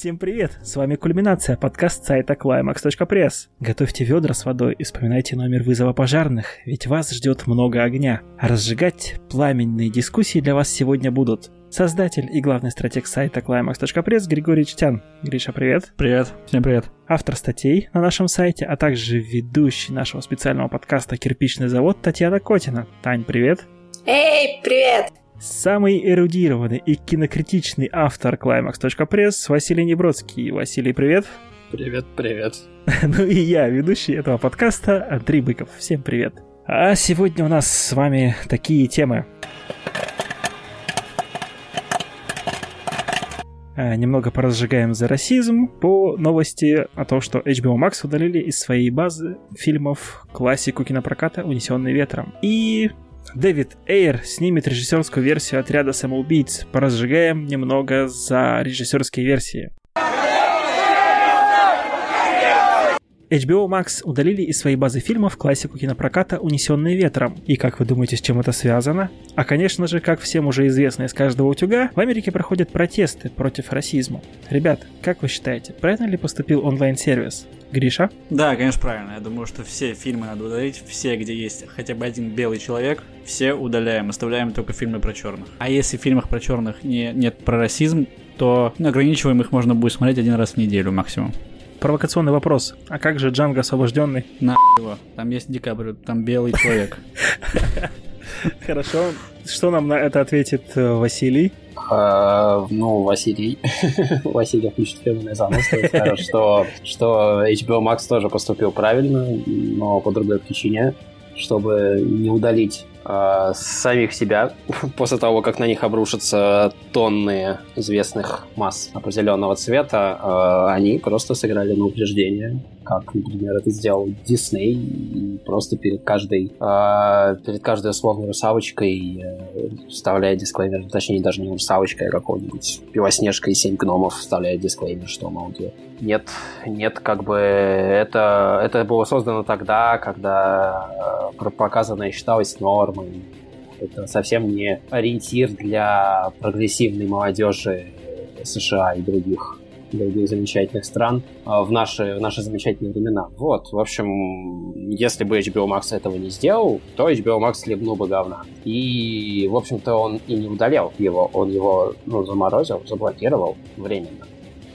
Всем привет! С вами Кульминация, подкаст сайта climax.press. Готовьте ведра с водой и вспоминайте номер вызова пожарных, ведь вас ждет много огня. А разжигать пламенные дискуссии для вас сегодня будут создатель и главный стратег сайта climax.press Григорий Чтян. Гриша, привет. Привет, всем привет. Автор статей на нашем сайте, а также ведущий нашего специального подкаста «Кирпичный завод» Татьяна Котина. Тань, привет. Эй, привет! Самый эрудированный и кинокритичный автор Climax.press Василий Небродский. Василий, привет. Привет, привет. ну и я, ведущий этого подкаста Андрей Быков. Всем привет. А сегодня у нас с вами такие темы. А, немного поразжигаем за расизм по новости о том, что HBO Max удалили из своей базы фильмов классику кинопроката «Унесенный ветром». И Дэвид Эйр снимет режиссерскую версию отряда самоубийц. Поразжигаем немного за режиссерские версии. HBO Max удалили из своей базы фильмов классику кинопроката «Унесенные ветром». И как вы думаете, с чем это связано? А конечно же, как всем уже известно из каждого утюга, в Америке проходят протесты против расизма. Ребят, как вы считаете, правильно ли поступил онлайн-сервис? Гриша? Да, конечно, правильно. Я думаю, что все фильмы надо удалить, все, где есть хотя бы один белый человек, все удаляем, оставляем только фильмы про черных. А если в фильмах про черных не, нет про расизм, то ну, ограничиваем их можно будет смотреть один раз в неделю максимум. Провокационный вопрос. А как же Джанго освобожденный? На его. Там есть Декабрь, там белый человек. Хорошо. Что нам на это ответит э, Василий? Uh, ну, Василий, Василий включит фирменный занос, скажет, что, что HBO Max тоже поступил правильно, но по другой причине, чтобы не удалить э, самих себя после того, как на них обрушатся тонны известных масс определенного цвета, э, они просто сыграли на упреждение, как, например, это сделал Дисней, и просто перед каждой, э, перед каждой условной русалочкой э, вставляя дисклеймер, точнее, даже не русалочкой, а какой-нибудь Белоснежка и Семь гномов вставляя дисклеймер, что, мол, нет, нет, как бы это, это было создано тогда, когда э, показанное считалось нормой. Это совсем не ориентир для прогрессивной молодежи США и других других замечательных стран э, в наши, в наши замечательные времена. Вот, в общем, если бы HBO Max этого не сделал, то HBO Max хлебнул бы говна. И, в общем-то, он и не удалял его, он его ну, заморозил, заблокировал временно.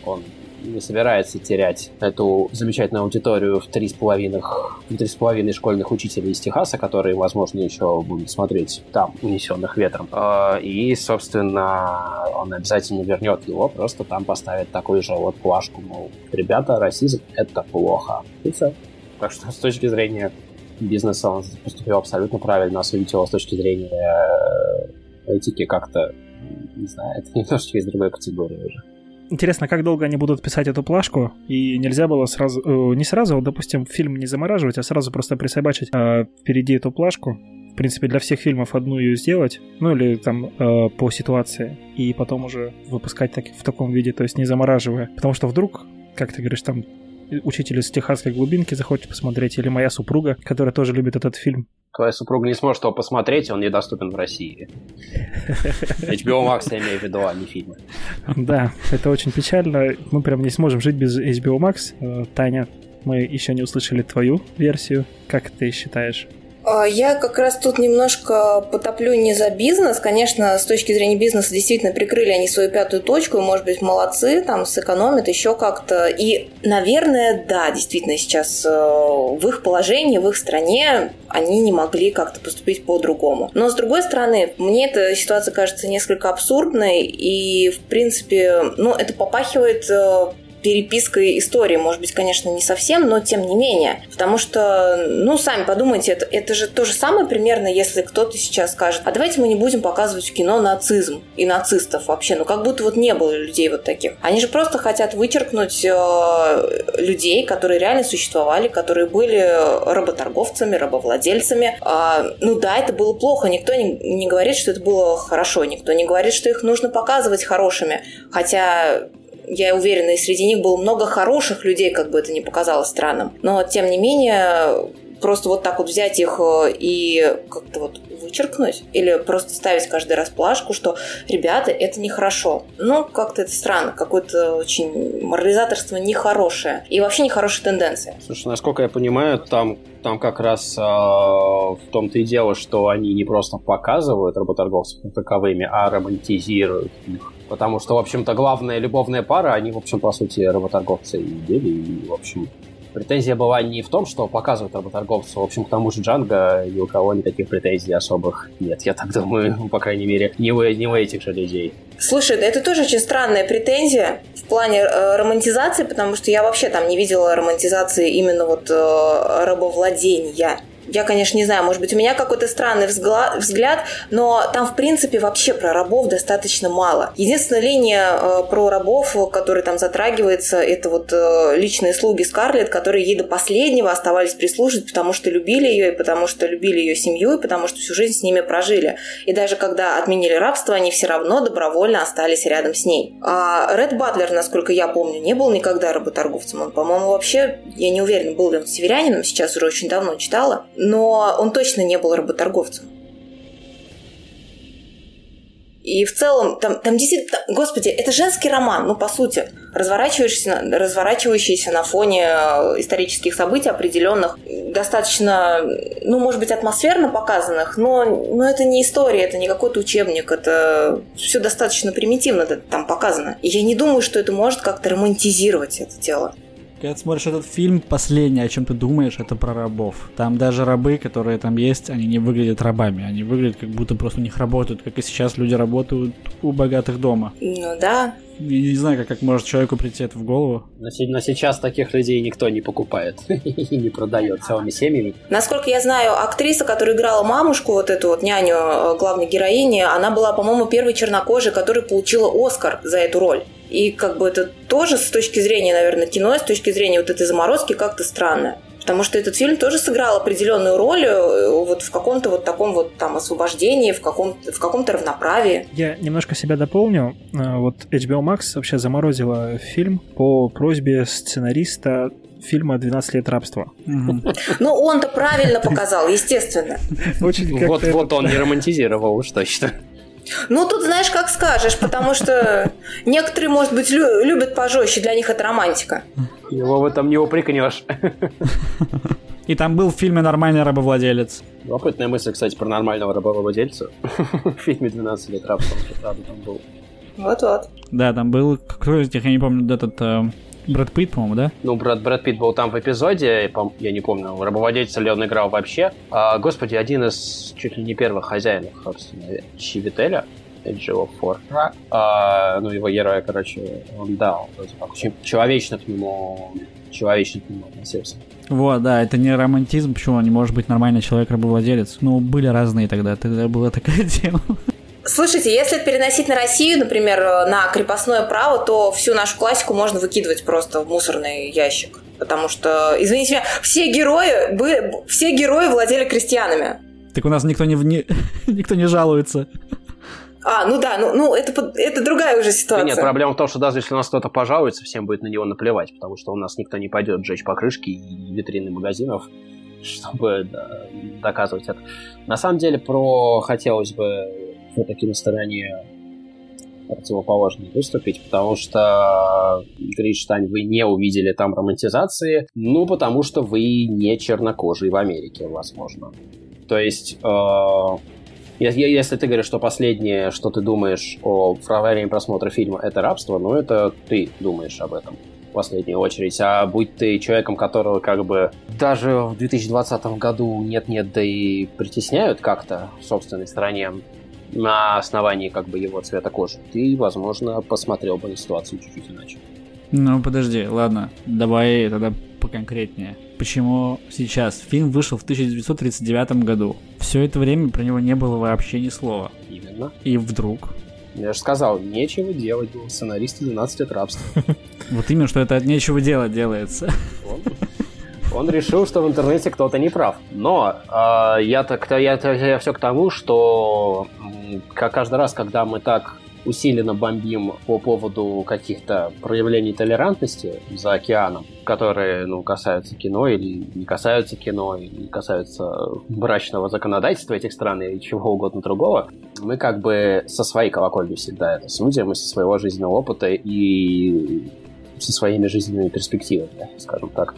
Он не собирается терять эту замечательную аудиторию в три с половиной, в три с половиной школьных учителей из Техаса, которые, возможно, еще будут смотреть там, унесенных ветром. А, и, собственно, он обязательно вернет его, просто там поставит такую же вот плашку, мол, ребята, расизм — это плохо. И все. Так что с точки зрения бизнеса он поступил абсолютно правильно, осудить его с точки зрения э, этики как-то, не знаю, это немножечко из другой категории уже. Интересно, как долго они будут писать эту плашку, и нельзя было сразу, э, не сразу, допустим, фильм не замораживать, а сразу просто присобачить э, впереди эту плашку. В принципе, для всех фильмов одну ее сделать, ну или там э, по ситуации, и потом уже выпускать так, в таком виде, то есть не замораживая. Потому что вдруг, как ты говоришь, там учитель из техасской глубинки захочет посмотреть, или моя супруга, которая тоже любит этот фильм, твоя супруга не сможет его посмотреть, он недоступен в России. HBO Max я имею в виду, а не фильмы. Да, это очень печально. Мы прям не сможем жить без HBO Max. Э, Таня, мы еще не услышали твою версию. Как ты считаешь? А, я как раз тут немножко потоплю не за бизнес. Конечно, с точки зрения бизнеса действительно прикрыли они свою пятую точку, может быть, молодцы, там, сэкономят еще как-то. И, наверное, да, действительно, сейчас э, в их положении, в их стране они не могли как-то поступить по-другому. Но, с другой стороны, мне эта ситуация кажется несколько абсурдной, и, в принципе, ну, это попахивает э, перепиской истории. Может быть, конечно, не совсем, но тем не менее. Потому что, ну, сами подумайте, это, это же то же самое примерно, если кто-то сейчас скажет, а давайте мы не будем показывать в кино нацизм и нацистов вообще. Ну, как будто вот не было людей вот таких. Они же просто хотят вычеркнуть э, людей, которые реально существовали, которые были работорговцами, рабовладельцами. А, ну да, это было плохо. Никто не, не говорит, что это было хорошо. Никто не говорит, что их нужно показывать хорошими. Хотя я уверена, и среди них было много хороших людей, как бы это ни показалось странным. Но, тем не менее, просто вот так вот взять их э, и как-то вот вычеркнуть. Или просто ставить каждый раз плашку, что, ребята, это нехорошо. Ну, как-то это странно. Какое-то очень морализаторство нехорошее. И вообще нехорошая тенденция. Слушай, насколько я понимаю, там там как раз э, в том-то и дело, что они не просто показывают работорговцев таковыми, а романтизируют их. Потому что, в общем-то, главная любовная пара, они, в общем, по сути, работорговцы и были, и, в общем, Претензия была не в том, что показывают работорговцев. В общем, к тому же Джанго ни у кого никаких претензий особых нет, я так думаю, по крайней мере, не у, не у этих же людей. Слушай, это тоже очень странная претензия в плане э, романтизации, потому что я вообще там не видела романтизации именно вот э, рабовладения я, конечно, не знаю, может быть, у меня какой-то странный взгляд, но там, в принципе, вообще про рабов достаточно мало. Единственная линия э, про рабов, которая там затрагивается, это вот э, личные слуги Скарлетт, которые ей до последнего оставались прислуживать, потому что любили ее, и потому что любили ее семью, и потому что всю жизнь с ними прожили. И даже когда отменили рабство, они все равно добровольно остались рядом с ней. А Ред Батлер, насколько я помню, не был никогда работорговцем. Он, по-моему, вообще, я не уверена, был ли он северянином, сейчас уже очень давно читала но он точно не был работорговцем. И в целом, там, там действительно, господи, это женский роман, ну, по сути, разворачивающийся, разворачивающийся на фоне э, исторических событий определенных, достаточно, ну, может быть, атмосферно показанных, но, но это не история, это не какой-то учебник, это все достаточно примитивно там показано. И я не думаю, что это может как-то романтизировать это дело. Когда смотришь этот фильм, последнее, о чем ты думаешь, это про рабов. Там даже рабы, которые там есть, они не выглядят рабами. Они выглядят, как будто просто у них работают, как и сейчас люди работают у богатых дома. Ну да. Я не знаю, как, как может человеку прийти это в голову. Но, но сейчас таких людей никто не покупает и не продает целыми семьями. Насколько я знаю, актриса, которая играла мамушку, вот эту вот няню э, главной героини, она была, по-моему, первой чернокожей, которая получила Оскар за эту роль. И как бы это тоже с точки зрения, наверное, кино, с точки зрения вот этой заморозки как-то странно. Потому что этот фильм тоже сыграл определенную роль э, вот в каком-то вот таком вот там освобождении, в, каком в каком-то равноправии. Я немножко себя дополню. Э, вот HBO Max вообще заморозила фильм по просьбе сценариста фильма «12 лет рабства». Ну, он-то правильно показал, естественно. Вот, вот он не романтизировал уж точно. Ну, тут знаешь, как скажешь, потому что некоторые, может быть, лю- любят пожестче, для них это романтика. Его в этом не упрекнешь. И там был в фильме «Нормальный рабовладелец». Любопытная мысль, кстати, про нормального рабовладельца. В фильме «12 лет рабства», правда, там был. Вот-вот. Да, там был, кто из них, я не помню, этот э, Брэд Питт, по-моему, да? Ну, Брэд, Брэд Питт был там в эпизоде, я не помню, рабовладельца ли он играл вообще. А, господи, один из чуть ли не первых хозяинов, собственно, Чивителя, Edge of Four. А, ну, его героя, короче, он дал. Вроде как очень человечно к нему человечно к нему относился. Вот, да, это не романтизм, почему он не может быть нормальный человек-рабовладелец. Ну, были разные тогда, тогда была такая тема. Слушайте, если переносить на Россию, например, на крепостное право, то всю нашу классику можно выкидывать просто в мусорный ящик. Потому что, извините меня, все герои, были, все герои владели крестьянами. Так у нас никто не, не, никто не жалуется. А, ну да, ну, ну это, это другая уже ситуация. нет, проблема в том, что даже если у нас кто-то пожалуется, всем будет на него наплевать, потому что у нас никто не пойдет сжечь покрышки и витрины магазинов, чтобы да, доказывать это. На самом деле, про хотелось бы все-таки на стороне противоположной выступить, потому что, Гринштайн, вы не увидели там романтизации, ну, потому что вы не чернокожий в Америке, возможно. То есть, э, если ты говоришь, что последнее, что ты думаешь о во время просмотра фильма, это рабство, ну, это ты думаешь об этом в последнюю очередь. А будь ты человеком, которого как бы даже в 2020 году нет-нет, да и притесняют как-то в собственной стране, на основании как бы его цвета кожи, ты, возможно, посмотрел бы на ситуацию чуть-чуть иначе. Ну, подожди, ладно, давай тогда поконкретнее. Почему сейчас? Фильм вышел в 1939 году. Все это время про него не было вообще ни слова. Именно. И вдруг... Я же сказал, нечего делать, был сценарист 12 лет рабства. Вот именно, что это от нечего делать делается. Он решил, что в интернете кто-то не прав. Но э, я, так, я, я, я все к тому, что как каждый раз, когда мы так усиленно бомбим по поводу каких-то проявлений толерантности за океаном, которые, ну, касаются кино или не касаются кино, или касаются брачного законодательства этих стран или чего угодно другого, мы как бы со своей колокольни всегда это судим, и со своего жизненного опыта, и со своими жизненными перспективами, скажем так.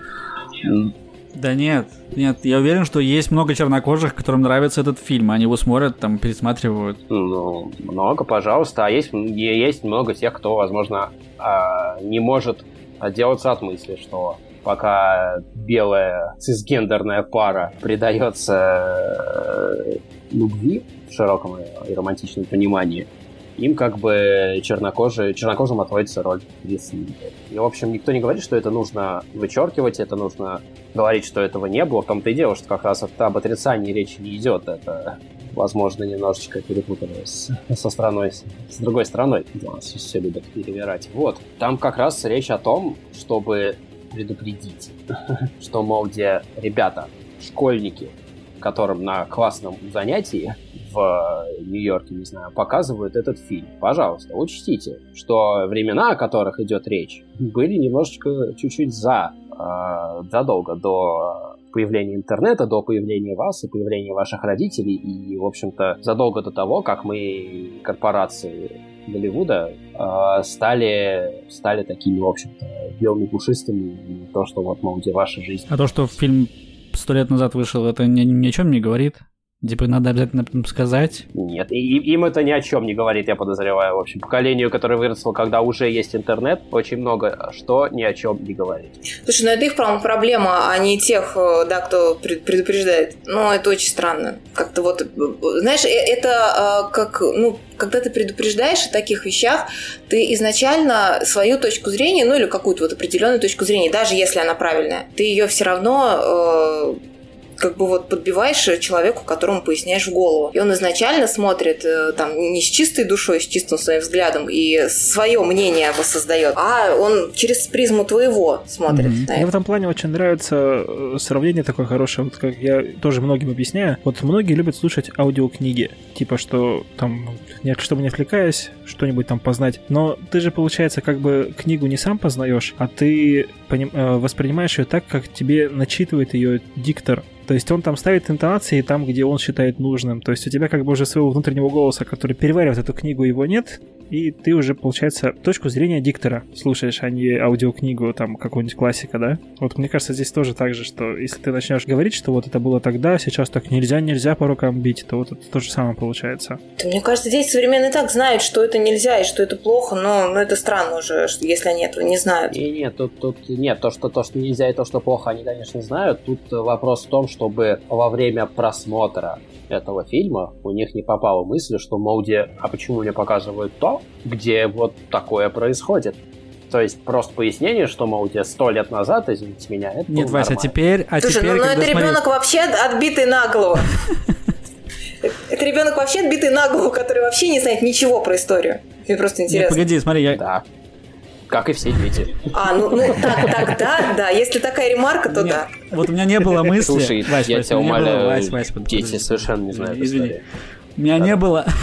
Да нет, нет, я уверен, что есть много чернокожих, которым нравится этот фильм. Они его смотрят, там, пересматривают. Ну, много, пожалуйста. А есть, есть много тех, кто, возможно, а, не может отделаться от мысли, что пока белая цисгендерная пара предается э, любви в широком и романтичном понимании, им как бы чернокожие, чернокожим отводится роль весны. И, в общем, никто не говорит, что это нужно вычеркивать, это нужно говорить, что этого не было. В том-то и дело, что как раз об отрицании речи не идет. Это, возможно, немножечко перепутано с, со страной, с, другой страной, нас все любят перевирать. Вот. Там как раз речь о том, чтобы предупредить, что, мол, где ребята, школьники, которым на классном занятии в Нью-Йорке, не знаю, показывают этот фильм. Пожалуйста, учтите, что времена, о которых идет речь, были немножечко чуть-чуть за, э, задолго до появления интернета, до появления вас и появления ваших родителей, и, в общем-то, задолго до того, как мы, корпорации Голливуда, э, стали, стали такими, в общем-то, белыми пушистыми, то, что вот, мол, где ваша жизнь. А то, что фильм сто лет назад вышел, это ни, ни о чем не говорит? Типа надо обязательно сказать? Нет, и, им это ни о чем не говорит, я подозреваю. В общем, поколению, которое выросло, когда уже есть интернет, очень много что ни о чем не говорит. Слушай, ну это их, по проблема, а не тех, э, да, кто предупреждает. Ну, это очень странно. Как-то вот, э, знаешь, э, это как, ну, когда ты предупреждаешь о таких вещах, ты изначально свою точку зрения, ну или какую-то вот определенную точку зрения, даже если она правильная, ты ее все равно как бы вот подбиваешь человеку, которому поясняешь в голову. И он изначально смотрит э, там не с чистой душой, с чистым своим взглядом и свое мнение воссоздает, а он через призму твоего смотрит. Mm-hmm. Мне в этом плане очень нравится э, сравнение такое хорошее, вот как я тоже многим объясняю. Вот многие любят слушать аудиокниги, типа что там, чтобы не отвлекаясь, что-нибудь там познать. Но ты же, получается, как бы книгу не сам познаешь, а ты поним... Э, воспринимаешь ее так, как тебе начитывает ее диктор. То есть он там ставит интонации там, где он считает нужным. То есть у тебя как бы уже своего внутреннего голоса, который переваривает эту книгу, его нет, и ты уже, получается, точку зрения диктора слушаешь, а не аудиокнигу, там, какую-нибудь классика, да? Вот мне кажется, здесь тоже так же, что если ты начнешь говорить, что вот это было тогда, сейчас так нельзя, нельзя по рукам бить, то вот это то же самое получается. Да, мне кажется, здесь современные так знают, что это нельзя и что это плохо, но, но это странно уже, если они этого не знают. И нет, тут, тут нет, то что, то, что нельзя и то, что плохо, они, конечно, знают. Тут вопрос в том, чтобы во время просмотра этого фильма у них не попала мысль, что, мол, где, а почему мне показывают то, где вот такое происходит? То есть просто пояснение, что, мол, тебе сто лет назад, извините меня, это Нет, Вася, а теперь... А Слушай, теперь, ну, ну это ребенок вообще отбитый на голову. Это ребенок вообще отбитый на голову, который вообще не знает ничего про историю. Мне просто интересно. погоди, смотри, я... Да. Как и все дети. А, ну, ну так, тогда, да. Если такая ремарка, то Нет, да. Вот у меня не было мысли... Слушай, Вась, я Вась, тебя умоляю, было, Вась, Вась, дети совершенно не знают Извини. У меня не было...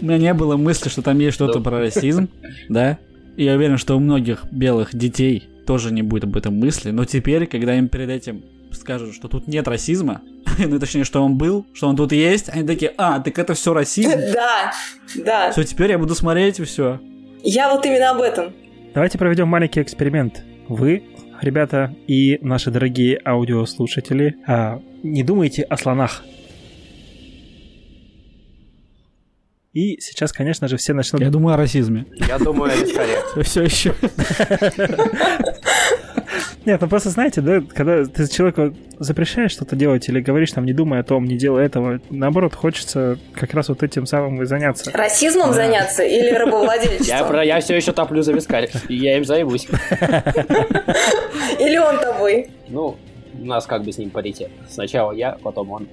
У меня не было мысли, что там есть что-то про расизм, да? Я уверен, что у многих белых детей тоже не будет об этом мысли, но теперь, когда им перед этим скажут, что тут нет расизма, ну точнее, что он был, что он тут есть, они такие, а, так это все расизм? Да, да. Все, теперь я буду смотреть и все. Я вот именно об этом. Давайте проведем маленький эксперимент. Вы, ребята, и наши дорогие аудиослушатели, а, не думайте о слонах. И сейчас, конечно же, все начнут... Я думаю о расизме. Я думаю о Все, все еще. Нет, ну просто знаете, да, когда ты человеку запрещаешь что-то делать или говоришь там, не думай о том, не делай этого, наоборот, хочется как раз вот этим самым и заняться. Расизмом да. заняться или рабовладельчеством? Я, про, я все еще топлю за вискарь, и я им займусь. Или он тобой? Ну, у нас как бы с ним паритет. Сначала я, потом он.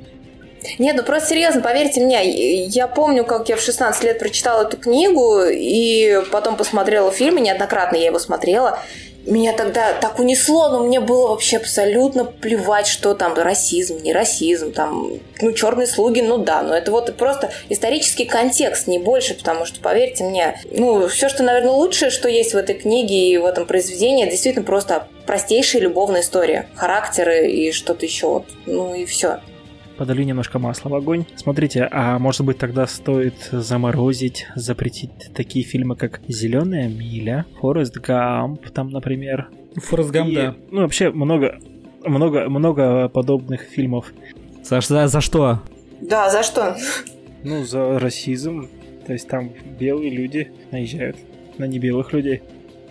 Нет, ну просто серьезно, поверьте мне, я помню, как я в 16 лет прочитала эту книгу и потом посмотрела фильм, и неоднократно я его смотрела, меня тогда так унесло, но мне было вообще абсолютно плевать, что там расизм, не расизм, там, ну, черные слуги, ну да, но это вот просто исторический контекст, не больше, потому что, поверьте мне, ну, все, что, наверное, лучшее, что есть в этой книге и в этом произведении, действительно просто простейшая любовная история, характеры и что-то еще, вот, ну и все подали немножко масла в огонь. Смотрите, а может быть тогда стоит заморозить, запретить такие фильмы, как «Зеленая миля», «Форест Гамп», там, например. «Форест Гамп», И, да. Ну, вообще много, много, много подобных фильмов. За, за, за что? Да, за что? Ну, за расизм. То есть там белые люди наезжают на небелых людей.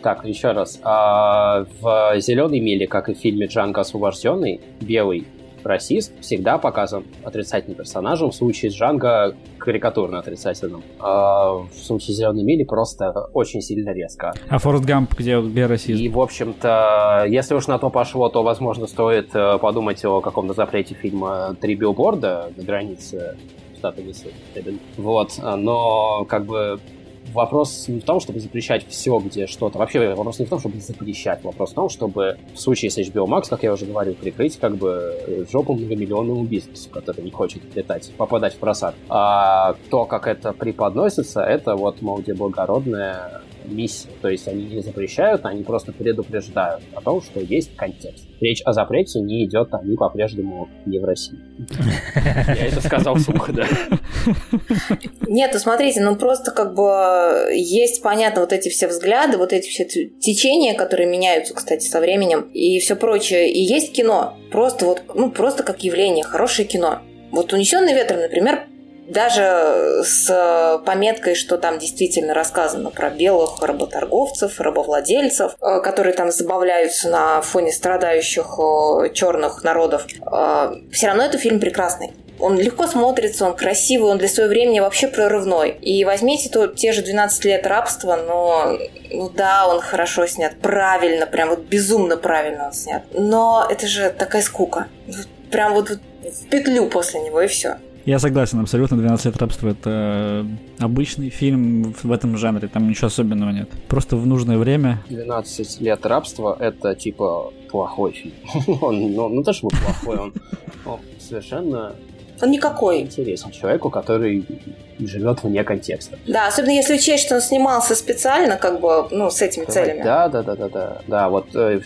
Так, еще раз. А, в «Зеленой миле», как и в фильме «Джанго освобожденный», белый расист всегда показан отрицательным персонажем, в случае с Джанго карикатурно отрицательным. А в случае Зеленой мили просто очень сильно резко. А Форест Гамп, где, где расизм? И, в общем-то, если уж на то пошло, то, возможно, стоит э, подумать о каком-то запрете фильма «Три билборда» на границе штата Миссисипи. Вот, но как бы вопрос не в том, чтобы запрещать все, где что-то. Вообще вопрос не в том, чтобы запрещать. Вопрос в том, чтобы в случае с HBO Max, как я уже говорил, прикрыть как бы жопу многомиллионному бизнесу, который не хочет летать, попадать в просад. А то, как это преподносится, это вот, мол, где благородная миссия. То есть они не запрещают, они просто предупреждают о том, что есть контекст. Речь о запрете не идет, они по-прежнему не в России. Я это сказал вслух, да. Нет, ну смотрите, ну просто как бы есть, понятно, вот эти все взгляды, вот эти все течения, которые меняются, кстати, со временем, и все прочее. И есть кино, просто вот, ну просто как явление, хорошее кино. Вот «Унесенный ветром», например, даже с пометкой, что там действительно рассказано про белых работорговцев, рабовладельцев, э, которые там забавляются на фоне страдающих э, черных народов, э, все равно это фильм прекрасный. Он легко смотрится, он красивый, он для своего времени вообще прорывной. И возьмите то, те же 12 лет рабства, но ну да, он хорошо снят, правильно, прям вот безумно правильно он снят. Но это же такая скука. Прям вот в петлю после него и все. Я согласен, абсолютно. 12 лет рабства это обычный фильм в этом жанре, там ничего особенного нет. Просто в нужное время. 12 лет рабства это типа плохой фильм. он, ну, ну то, что плохой, он, он совершенно он никакой. Интересен человеку, который живет вне контекста. Да, особенно если учесть, что он снимался специально, как бы, ну, с этими целями. Да, да, да, да, да. Да, вот э,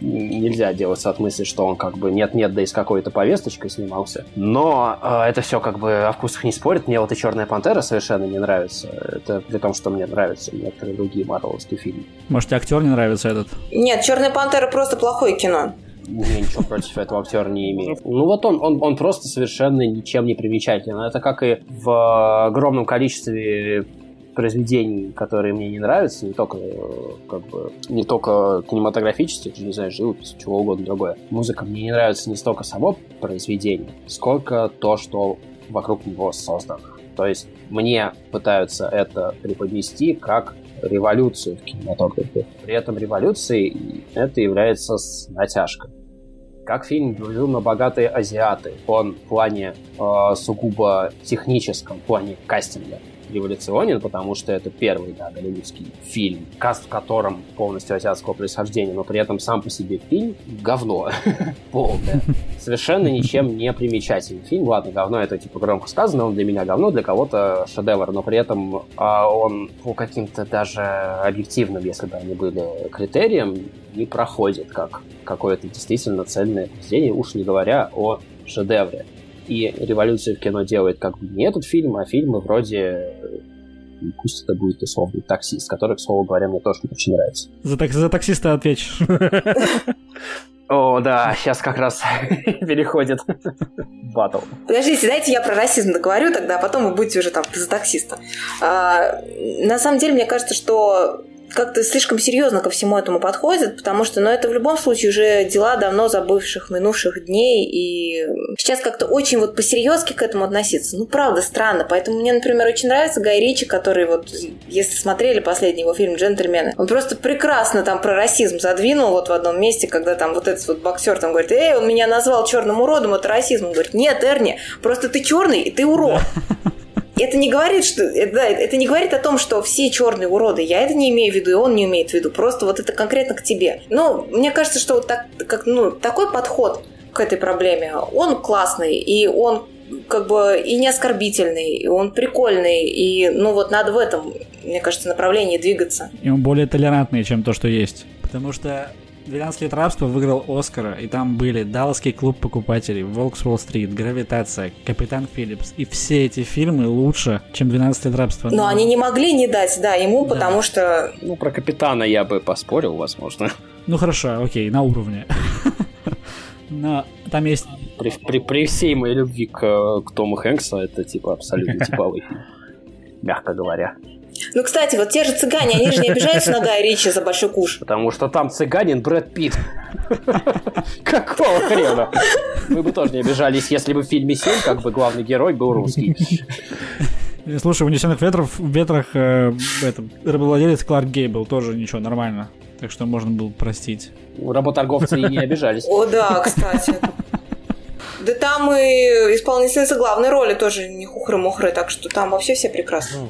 нельзя делаться от мысли, что он как бы нет-нет, да и с какой-то повесточкой снимался. Но э, это все как бы о вкусах не спорит. Мне вот и Черная пантера совершенно не нравится. Это при том, что мне нравятся некоторые другие марвеловские фильмы. Может, актер не нравится этот? Нет, Черная пантера просто плохое кино. Я ничего против этого актера не имею. Ну вот он, он, он просто совершенно ничем не примечателен. Это как и в огромном количестве произведений, которые мне не нравятся, не только как бы не только кинематографических, не знаю, живопись, чего угодно другое. Музыка мне не нравится не столько само произведение, сколько то, что вокруг него создано. То есть мне пытаются это преподнести как революцию в кинематографе. При этом революцией это является с натяжкой как фильм «Безумно богатые азиаты». Он в плане э, сугубо техническом, в плане кастинга революционен, потому что это первый, да, голливудский фильм, каст в котором полностью азиатского происхождения, но при этом сам по себе фильм говно полное. Совершенно ничем не примечательный фильм. Ладно, говно это типа громко сказано, он для меня говно, для кого-то шедевр, но при этом а, он по каким-то даже объективным, если бы они были критериям, не проходит как какое-то действительно цельное произведение, уж не говоря о шедевре. И революцию в кино делает как бы не этот фильм, а фильмы вроде пусть это будет условный таксист, который, к слову говоря, мне тоже очень нравится. За, так, за таксиста отвечу. О, да, сейчас как раз переходит батл. Подождите, дайте я про расизм договорю тогда, а потом вы будете уже там за таксиста. А, на самом деле, мне кажется, что как-то слишком серьезно ко всему этому подходят, потому что, ну, это в любом случае уже дела давно забывших, минувших дней, и сейчас как-то очень вот по-серьезки к этому относиться. Ну, правда, странно. Поэтому мне, например, очень нравится Гай Ричи, который вот, если смотрели последний его фильм «Джентльмены», он просто прекрасно там про расизм задвинул вот в одном месте, когда там вот этот вот боксер там говорит, эй, он меня назвал черным уродом, это расизм. Он говорит, нет, Эрни, просто ты черный, и ты урод. это не говорит, что это, да, это не говорит о том, что все черные уроды. Я это не имею в виду, и он не имеет в виду. Просто вот это конкретно к тебе. Ну, мне кажется, что вот так, как, ну, такой подход к этой проблеме, он классный, и он как бы и не оскорбительный, и он прикольный, и ну вот надо в этом, мне кажется, направлении двигаться. И он более толерантный, чем то, что есть. Потому что 12 лет рабства выиграл Оскара, и там были Далласский клуб покупателей, Волк с Уолл-стрит, Гравитация, Капитан Филлипс. И все эти фильмы лучше, чем 12 лет рабства. Но они не могли не дать, да, ему, Да. потому что... Ну, про Капитана я бы поспорил, возможно. Ну хорошо, окей, на уровне. Но там есть... При, при, при всей моей любви к, э, к Тому Хэнксу, это, типа, абсолютно типовый фильм. Мягко говоря. Ну, кстати, вот те же цыгане, они же не обижаются на Гая Ричи за большой куш. Потому что там цыганин Брэд Питт. Какого хрена? Мы бы тоже не обижались, если бы в фильме «Семь» как бы главный герой был русский. Слушай, в «Унесенных ветров, ветрах» э, этом, рабовладелец Кларк Гейбл тоже ничего, нормально. Так что можно было простить. Работорговцы и не обижались. О, да, кстати. Да там и исполнительница главной роли тоже не хухры-мухры, так что там вообще все прекрасно.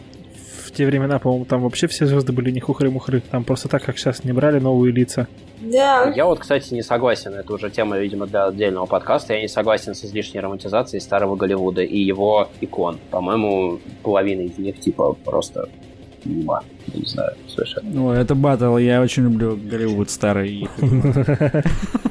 В те времена, по-моему, там вообще все звезды были не хухры-мухры. Там просто так, как сейчас, не брали новые лица. Да. Я вот, кстати, не согласен, это уже тема, видимо, для отдельного подкаста, я не согласен с излишней романтизацией старого Голливуда и его икон. По-моему, половина из них, типа, просто мимо. Не знаю, совершенно. Ну, это батл, я очень люблю Голливуд старый.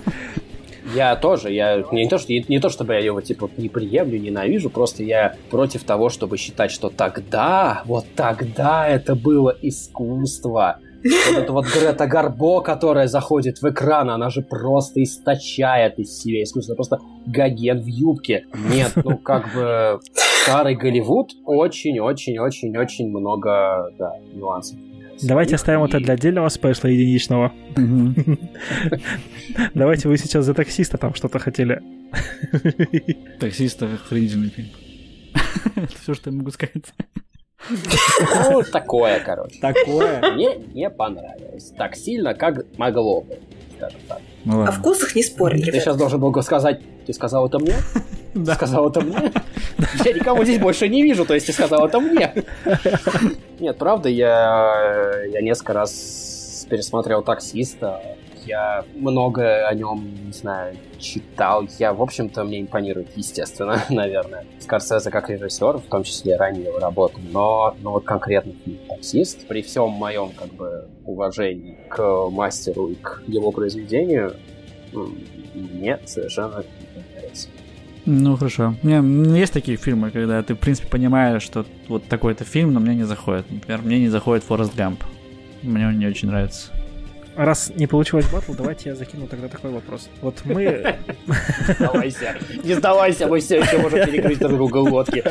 Я тоже, я не то, что, не, не то чтобы я его типа не приемлю, ненавижу, просто я против того, чтобы считать, что тогда, вот тогда это было искусство. Вот эта вот Грета Гарбо, которая заходит в экран, она же просто источает из себя искусство. Просто Гоген в юбке. Нет, ну как бы старый Голливуд очень-очень-очень-очень много да, нюансов. Давайте оставим это для отдельного спешла единичного. Давайте вы сейчас за таксиста там что-то хотели. Таксист охренительный фильм. Это все, что я могу сказать. Ну, такое, короче. Такое. Мне не понравилось. Так сильно, как могло бы, скажем так. Ну О вкусах не спорим, Ты ребят. сейчас должен был сказать, ты сказал это мне? Да. Сказал это мне? Я никого здесь больше не вижу, то есть ты сказал это мне. Нет, правда, я, я несколько раз пересмотрел «Таксиста», я много о нем, не знаю, читал. Я, в общем-то, мне импонирует, естественно, наверное. Скорсезе как режиссер, в том числе ранее его работы. Но, но вот конкретно «Таксист», при всем моем, как бы, уважении к мастеру и к его произведению, мне совершенно не нравится. Ну хорошо. М, есть такие фильмы, когда ты, в принципе, понимаешь, что вот такой-то фильм, но мне не заходит. Например, мне не заходит Форест Гамп. Мне он не очень нравится. Раз не получилось батл, давайте я закину тогда такой вопрос. Вот мы... Сдавайся. Не сдавайся, мы все еще можем перекрыть друг друга лодки.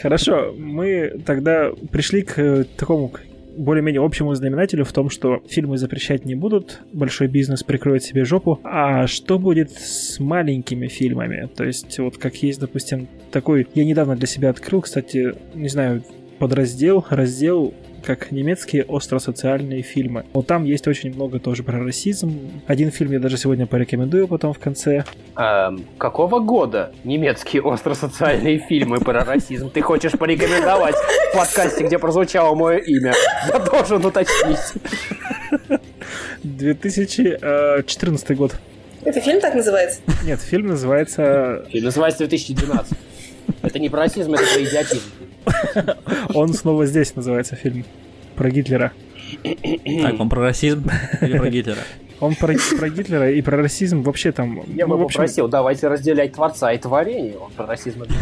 Хорошо, мы тогда пришли к э, такому более-менее общему знаменателю в том, что фильмы запрещать не будут, большой бизнес прикроет себе жопу. А что будет с маленькими фильмами? То есть, вот как есть, допустим, такой... Я недавно для себя открыл, кстати, не знаю, подраздел, раздел как немецкие остросоциальные фильмы. Вот там есть очень много тоже про расизм. Один фильм я даже сегодня порекомендую потом в конце. Эм, какого года немецкие остросоциальные фильмы про расизм ты хочешь порекомендовать в подкасте, где прозвучало мое имя? Я должен уточнить. 2014 год. Это фильм так называется? Нет, фильм называется... Фильм называется 2012. Это не про расизм, это про идиотизм. Он снова здесь называется фильм. Про Гитлера. Так, он про расизм или про Гитлера? Он про, про Гитлера и про расизм вообще там... Я ну, бы общем, попросил, давайте разделять творца и творение. Он про расизм и.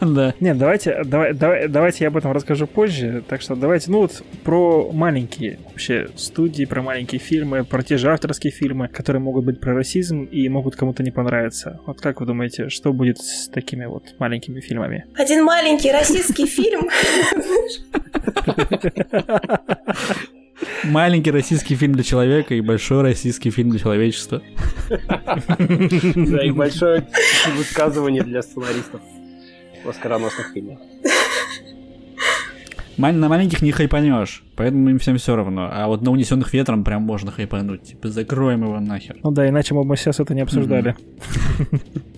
Да. Нет, давайте, давай, давай, давайте я об этом расскажу позже. Так что давайте, ну вот про маленькие вообще студии, про маленькие фильмы, про те же авторские фильмы, которые могут быть про расизм и могут кому-то не понравиться. Вот как вы думаете, что будет с такими вот маленькими фильмами? Один маленький российский фильм. Маленький российский фильм для человека и большой российский фильм для человечества. Да, и большое высказывание для сценаристов оскароносных фильмов. Маль- На маленьких не хайпанешь, поэтому им всем все равно. А вот на унесенных ветром прям можно хайпануть. Типа закроем его нахер. Ну да, иначе мы бы сейчас это не обсуждали.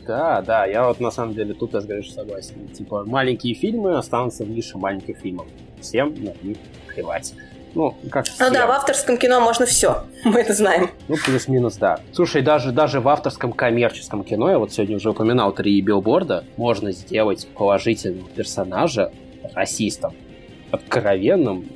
Да, да, я вот на самом деле тут, я говорю, согласен. Типа, маленькие фильмы останутся в нише маленьких фильмов. Всем на них плевать. Ну, как Ну всем. да, в авторском кино можно все. Мы это знаем. Ну, плюс-минус, да. Слушай, даже, даже в авторском коммерческом кино, я вот сегодня уже упоминал три билборда, можно сделать положительного персонажа расистом. Откровенным,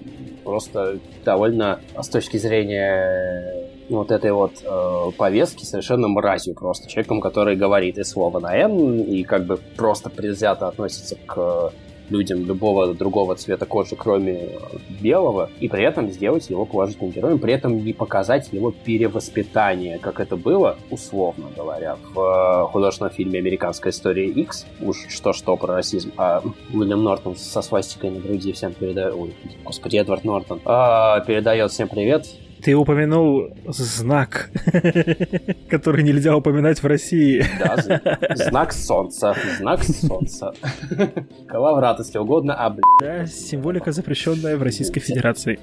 просто довольно с точки зрения вот этой вот э, повестки совершенно мразью просто. Человеком, который говорит и слово на «Н», и как бы просто предвзято относится к людям любого другого цвета кожи, кроме белого, и при этом сделать его положительным героем, при этом не показать его перевоспитание, как это было, условно говоря, в э, художественном фильме «Американская история X», уж что-что про расизм, а Уильям Нортон со свастикой на груди всем передает... Ой, господи, Эдвард Нортон. А, передает всем привет. Ты упомянул знак, который нельзя упоминать в России. Да, знак солнца. Знак солнца. Калаврат, если угодно, а, блядь, Да, символика, запрещенная в Российской Федерации.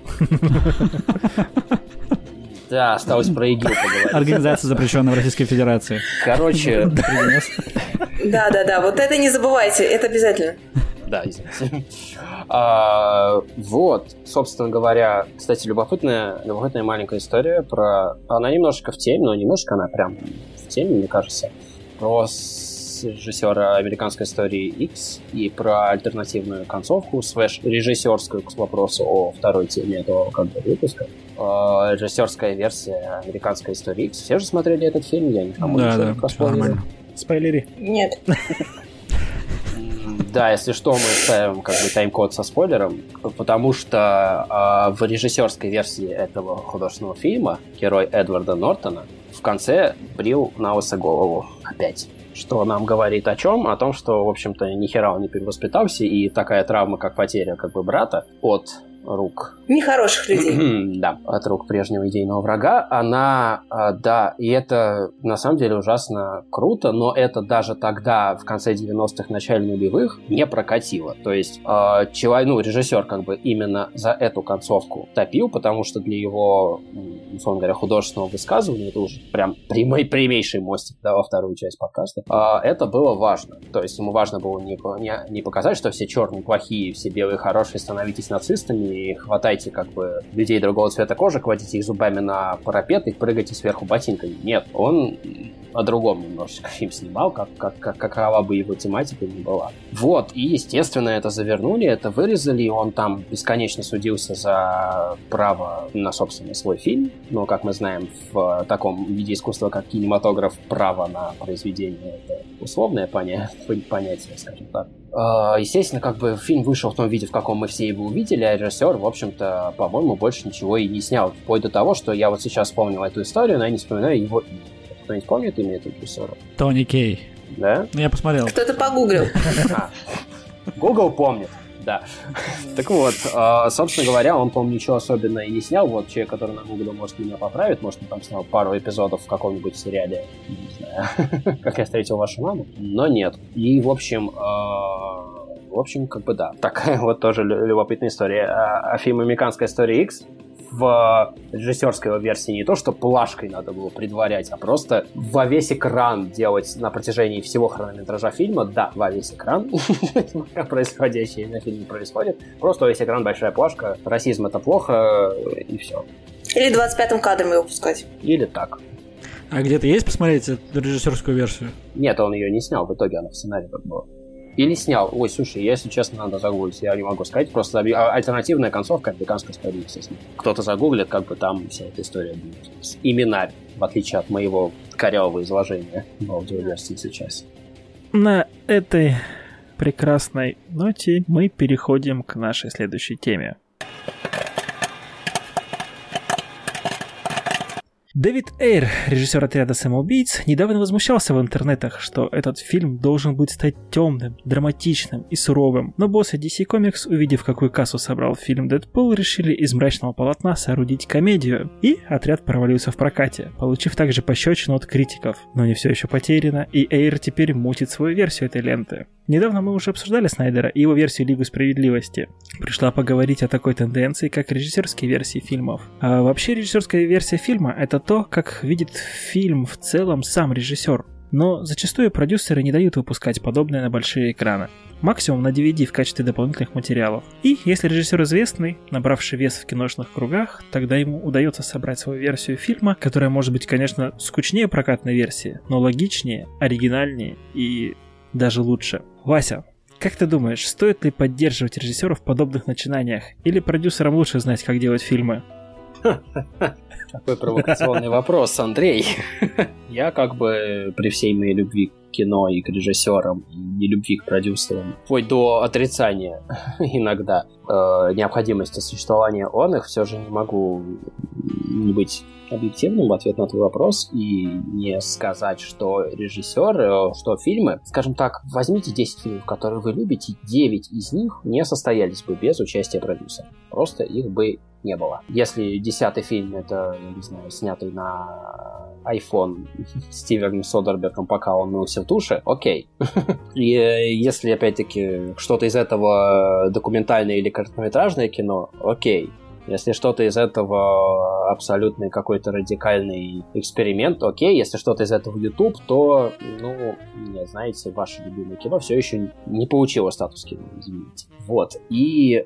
да, осталось про ИГИЛ поговорить. Организация, запрещенная в Российской Федерации. Короче, Да, да, да. Вот это не забывайте, это обязательно. Да, извините. А, вот, собственно говоря, кстати, любопытная, любопытная маленькая история про... Она немножко в теме, но немножко она прям в теме, мне кажется. Про режиссера американской истории X и про альтернативную концовку, слэш режиссерскую к вопросу о второй теме этого как бы, выпуска. А, режиссерская версия американской истории X. Все же смотрели этот фильм, я никому Да, ничего да, не проспойлерил. нормально. Спойлери. Нет. Да, если что, мы ставим как бы тайм-код со спойлером, потому что э, в режиссерской версии этого художественного фильма герой Эдварда Нортона в конце брил на лысо голову опять. Что нам говорит о чем? О том, что, в общем-то, ни хера он не перевоспитался, и такая травма, как потеря как бы брата от рук Нехороших людей. да, от рук прежнего идейного врага, она, а, да, и это на самом деле ужасно круто, но это даже тогда, в конце 90-х, начале нулевых, не прокатило. То есть э, человек, ну, режиссер как бы именно за эту концовку топил, потому что для его, условно говоря, художественного высказывания, это уже прям прямой, прямейший мостик, да, во вторую часть подкаста, а, это было важно. То есть ему важно было не, не, не показать, что все черные плохие, все белые хорошие, становитесь нацистами и хватайте как бы людей другого цвета кожи, кладите их зубами на парапет и прыгайте сверху ботинками. Нет, он о другом немножечко фильм снимал, как, как, как, какова бы его тематика ни была. Вот, и, естественно, это завернули, это вырезали, и он там бесконечно судился за право на, собственно, свой фильм. Но, как мы знаем, в таком виде искусства, как кинематограф, право на произведение — это условное поня- понятие, скажем так. А, Естественно, как бы фильм вышел в том виде, в каком мы все его увидели, а режиссер, в общем-то, по-моему, больше ничего и не снял. Вплоть до того, что я вот сейчас вспомнил эту историю, но я не вспоминаю его имя. Кто-нибудь помнит имя этого режиссера? Тони Кей. Да? Ну, я посмотрел. Кто-то погуглил. А, Google помнит, да. Так вот, а, собственно говоря, он, по-моему, ничего особенного и не снял. Вот человек, который на Google может меня поправит, может, он там снял пару эпизодов в каком-нибудь сериале, не знаю, как я встретил вашу маму, но нет. И, в общем, а, в общем, как бы да. Такая вот тоже лю- любопытная история. Фильм «Американская история X» в режиссерской версии не то, что плашкой надо было предварять, а просто во весь экран делать на протяжении всего хронометража фильма, да, во весь экран, происходящее на фильме происходит, просто во весь экран большая плашка, расизм это плохо, и все. Или 25-м кадром его пускать. Или так. А где-то есть посмотреть режиссерскую версию? Нет, он ее не снял, в итоге она в сценарии была. Или снял. Ой, слушай, если честно, надо загуглить, я не могу сказать. Просто а- альтернативная концовка американской истории, естественно. Кто-то загуглит, как бы там вся эта история будет. С именарь, в отличие от моего корявого изложения в аудиоверсии сейчас. На этой прекрасной ноте мы переходим к нашей следующей теме. Дэвид Эйр, режиссер отряда самоубийц, недавно возмущался в интернетах, что этот фильм должен быть стать темным, драматичным и суровым. Но боссы DC Comics, увидев, какую кассу собрал фильм Дэдпул, решили из мрачного полотна соорудить комедию. И отряд провалился в прокате, получив также пощечину от критиков. Но не все еще потеряно, и Эйр теперь мутит свою версию этой ленты. Недавно мы уже обсуждали Снайдера и его версию Лигу Справедливости. Пришла поговорить о такой тенденции, как режиссерские версии фильмов. А вообще режиссерская версия фильма — это то, как видит фильм в целом сам режиссер. Но зачастую продюсеры не дают выпускать подобное на большие экраны. Максимум на DVD в качестве дополнительных материалов. И если режиссер известный, набравший вес в киношных кругах, тогда ему удается собрать свою версию фильма, которая может быть, конечно, скучнее прокатной версии, но логичнее, оригинальнее и даже лучше. Вася, как ты думаешь, стоит ли поддерживать режиссеров в подобных начинаниях? Или продюсерам лучше знать, как делать фильмы? Такой провокационный вопрос, Андрей. Я как бы при всей моей любви к кино и к режиссерам, и не любви к продюсерам, вплоть до отрицания иногда э, необходимости существования он их, все же не могу не быть объективным в ответ на твой вопрос и не сказать, что режиссер, э, что фильмы, скажем так, возьмите 10 фильмов, которые вы любите, 9 из них не состоялись бы без участия продюсера. Просто их бы не было. Если десятый фильм это, не знаю, снятый на iPhone Стивеном Содербергом, пока он мылся в душе, окей. И э, если, опять-таки, что-то из этого документальное или короткометражное кино, окей. Если что-то из этого абсолютный какой-то радикальный эксперимент, окей. Если что-то из этого YouTube, то, ну, не знаете, ваше любимое кино все еще не получило статус кино, извините. Вот. И э,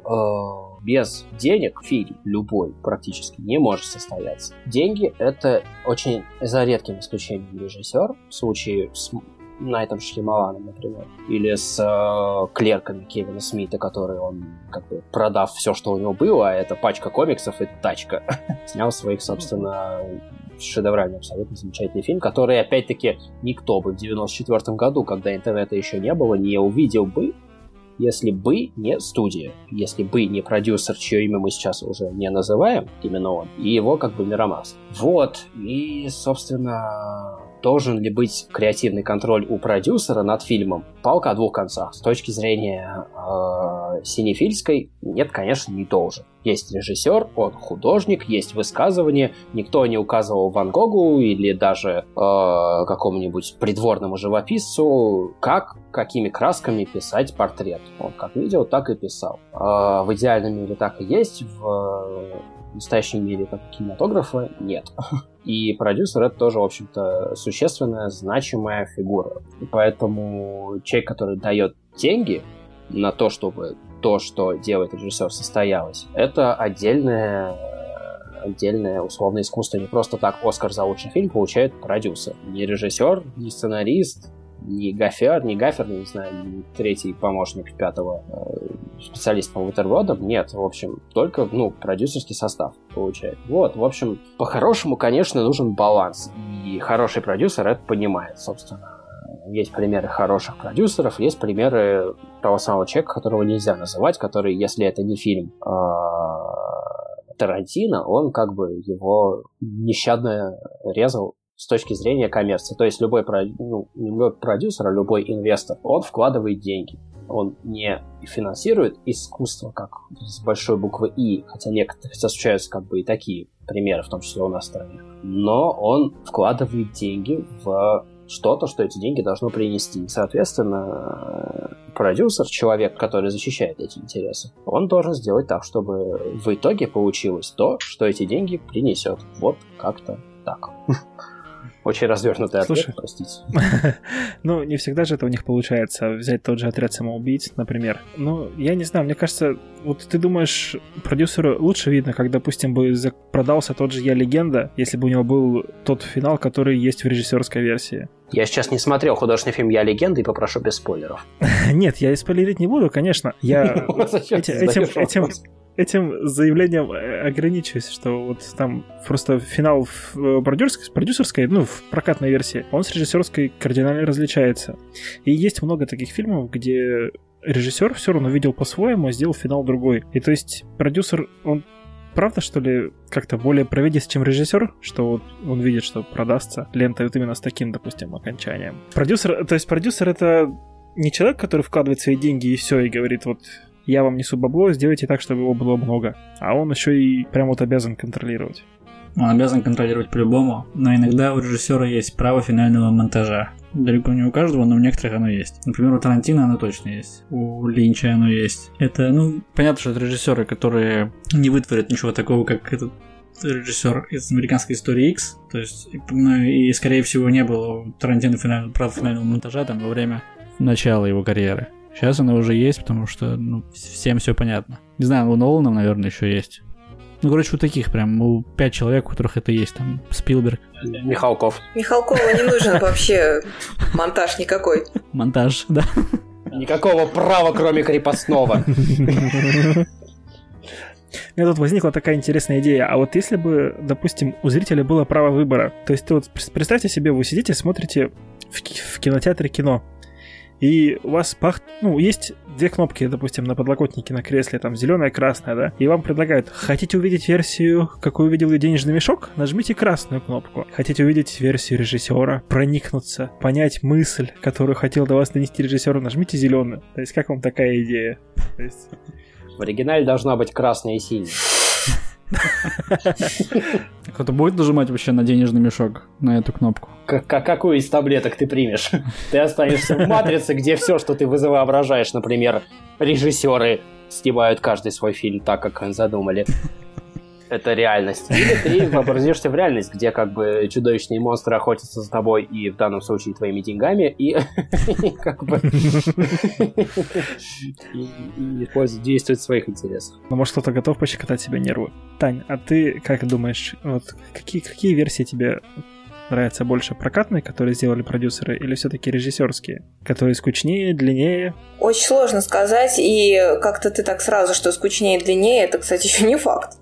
без денег фильм любой практически не может состояться. Деньги — это очень за редким исключением режиссер. В случае с Найтом Шьямаланом, например, или с э, клерками Кевина Смита, который он, как бы, продав все, что у него было, а это пачка комиксов и тачка, снял своих, собственно, шедевральный, абсолютно замечательный фильм, который, опять-таки, никто бы в 94 году, когда интернета еще не было, не увидел бы, если бы не студия, если бы не продюсер, чье имя мы сейчас уже не называем, именно он, и его как бы Мирамас. Вот, и, собственно, должен ли быть креативный контроль у продюсера над фильмом? Палка о двух концах. С точки зрения э, синефильской, нет, конечно, не должен. Есть режиссер, он художник, есть высказывание. Никто не указывал Ван Гогу или даже э, какому-нибудь придворному живописцу, как, какими красками писать портрет. Он как видел, так и писал. Э, в идеальном мире так и есть, в в мире как кинематографа нет. И продюсер это тоже, в общем-то, существенная, значимая фигура. И поэтому человек, который дает деньги на то, чтобы то, что делает режиссер, состоялось, это отдельное отдельное условное искусство. Не просто так Оскар за лучший фильм получает продюсер. Не режиссер, не сценарист, не гафер, не гафер, не знаю, не третий помощник пятого специалиста по бутербродам. Нет, в общем, только, ну, продюсерский состав получает. Вот, в общем, по-хорошему, конечно, нужен баланс. И хороший продюсер это понимает, собственно. Есть примеры хороших продюсеров, есть примеры того самого человека, которого нельзя называть, который, если это не фильм э, Тарантино, он как бы его нещадно резал с точки зрения коммерции. То есть любой, ну, любой продюсер, любой инвестор, он вкладывает деньги. Он не финансирует искусство, как с большой буквы И, хотя некоторые встречаются как бы и такие примеры, в том числе у нас в стране. Но он вкладывает деньги в что-то, что эти деньги должно принести. Соответственно, продюсер, человек, который защищает эти интересы, он должен сделать так, чтобы в итоге получилось то, что эти деньги принесет. Вот как-то так. Очень развернутый ответ, Слушай, простите. ну, не всегда же это у них получается. Взять тот же отряд самоубийц, например. Ну, я не знаю, мне кажется, вот ты думаешь, продюсеру лучше видно, как, допустим, бы продался тот же «Я легенда», если бы у него был тот финал, который есть в режиссерской версии. Я сейчас не смотрел художественный фильм «Я легенда» и попрошу без спойлеров. Нет, я спойлерить не буду, конечно. Я этим, этим, заявлением э, ограничусь, что вот там просто финал в э, продюсерской, продюсерской, ну, в прокатной версии, он с режиссерской кардинально различается. И есть много таких фильмов, где режиссер все равно видел по-своему, а сделал финал другой. И то есть продюсер, он правда, что ли, как-то более провидец, чем режиссер, что вот он видит, что продастся лента вот именно с таким, допустим, окончанием. Продюсер, то есть продюсер это не человек, который вкладывает свои деньги и все, и говорит, вот я вам несу бабло, сделайте так, чтобы его было много. А он еще и прям вот обязан контролировать. Он обязан контролировать по-любому, но иногда у режиссера есть право финального монтажа. Далеко не у каждого, но у некоторых оно есть. Например, у Тарантино оно точно есть. У Линча оно есть. Это, ну, понятно, что это режиссеры, которые не вытворят ничего такого, как этот режиссер из американской истории X, то есть, ну, и, скорее всего, не было у Тарантино финального, прав финального монтажа там во время начала его карьеры. Сейчас она уже есть, потому что ну, всем все понятно. Не знаю, у Нолана, наверное, еще есть. Ну, короче, у таких прям, у пять человек, у которых это есть, там, Спилберг. Михалков. Михалкову не нужен вообще монтаж никакой. Монтаж, да. Никакого права, кроме крепостного. У меня тут возникла такая интересная идея. А вот если бы, допустим, у зрителя было право выбора, то есть ты вот представьте себе, вы сидите, смотрите в, в кинотеатре кино, и у вас пах... ну, есть две кнопки, допустим, на подлокотнике на кресле, там зеленая и красная, да, и вам предлагают, хотите увидеть версию, какую увидел денежный мешок, нажмите красную кнопку. Хотите увидеть версию режиссера, проникнуться, понять мысль, которую хотел до вас донести режиссер, нажмите зеленую. То есть как вам такая идея? То есть... В оригинале должна быть красная и синяя. Кто-то будет нажимать вообще на денежный мешок, на эту кнопку? Как, какую из таблеток ты примешь? Ты останешься в матрице, где все, что ты воображаешь, например, режиссеры снимают каждый свой фильм так, как задумали это реальность. Или ты вообразишься в реальность, где как бы чудовищные монстры охотятся за тобой и в данном случае твоими деньгами, и как бы действуют в своих интересах. Ну, может, кто-то готов пощекотать себе нервы. Тань, а ты как думаешь, вот какие, какие версии тебе нравятся больше прокатные, которые сделали продюсеры, или все-таки режиссерские, которые скучнее, длиннее? Очень сложно сказать, и как-то ты так сразу, что скучнее и длиннее, это, кстати, еще не факт.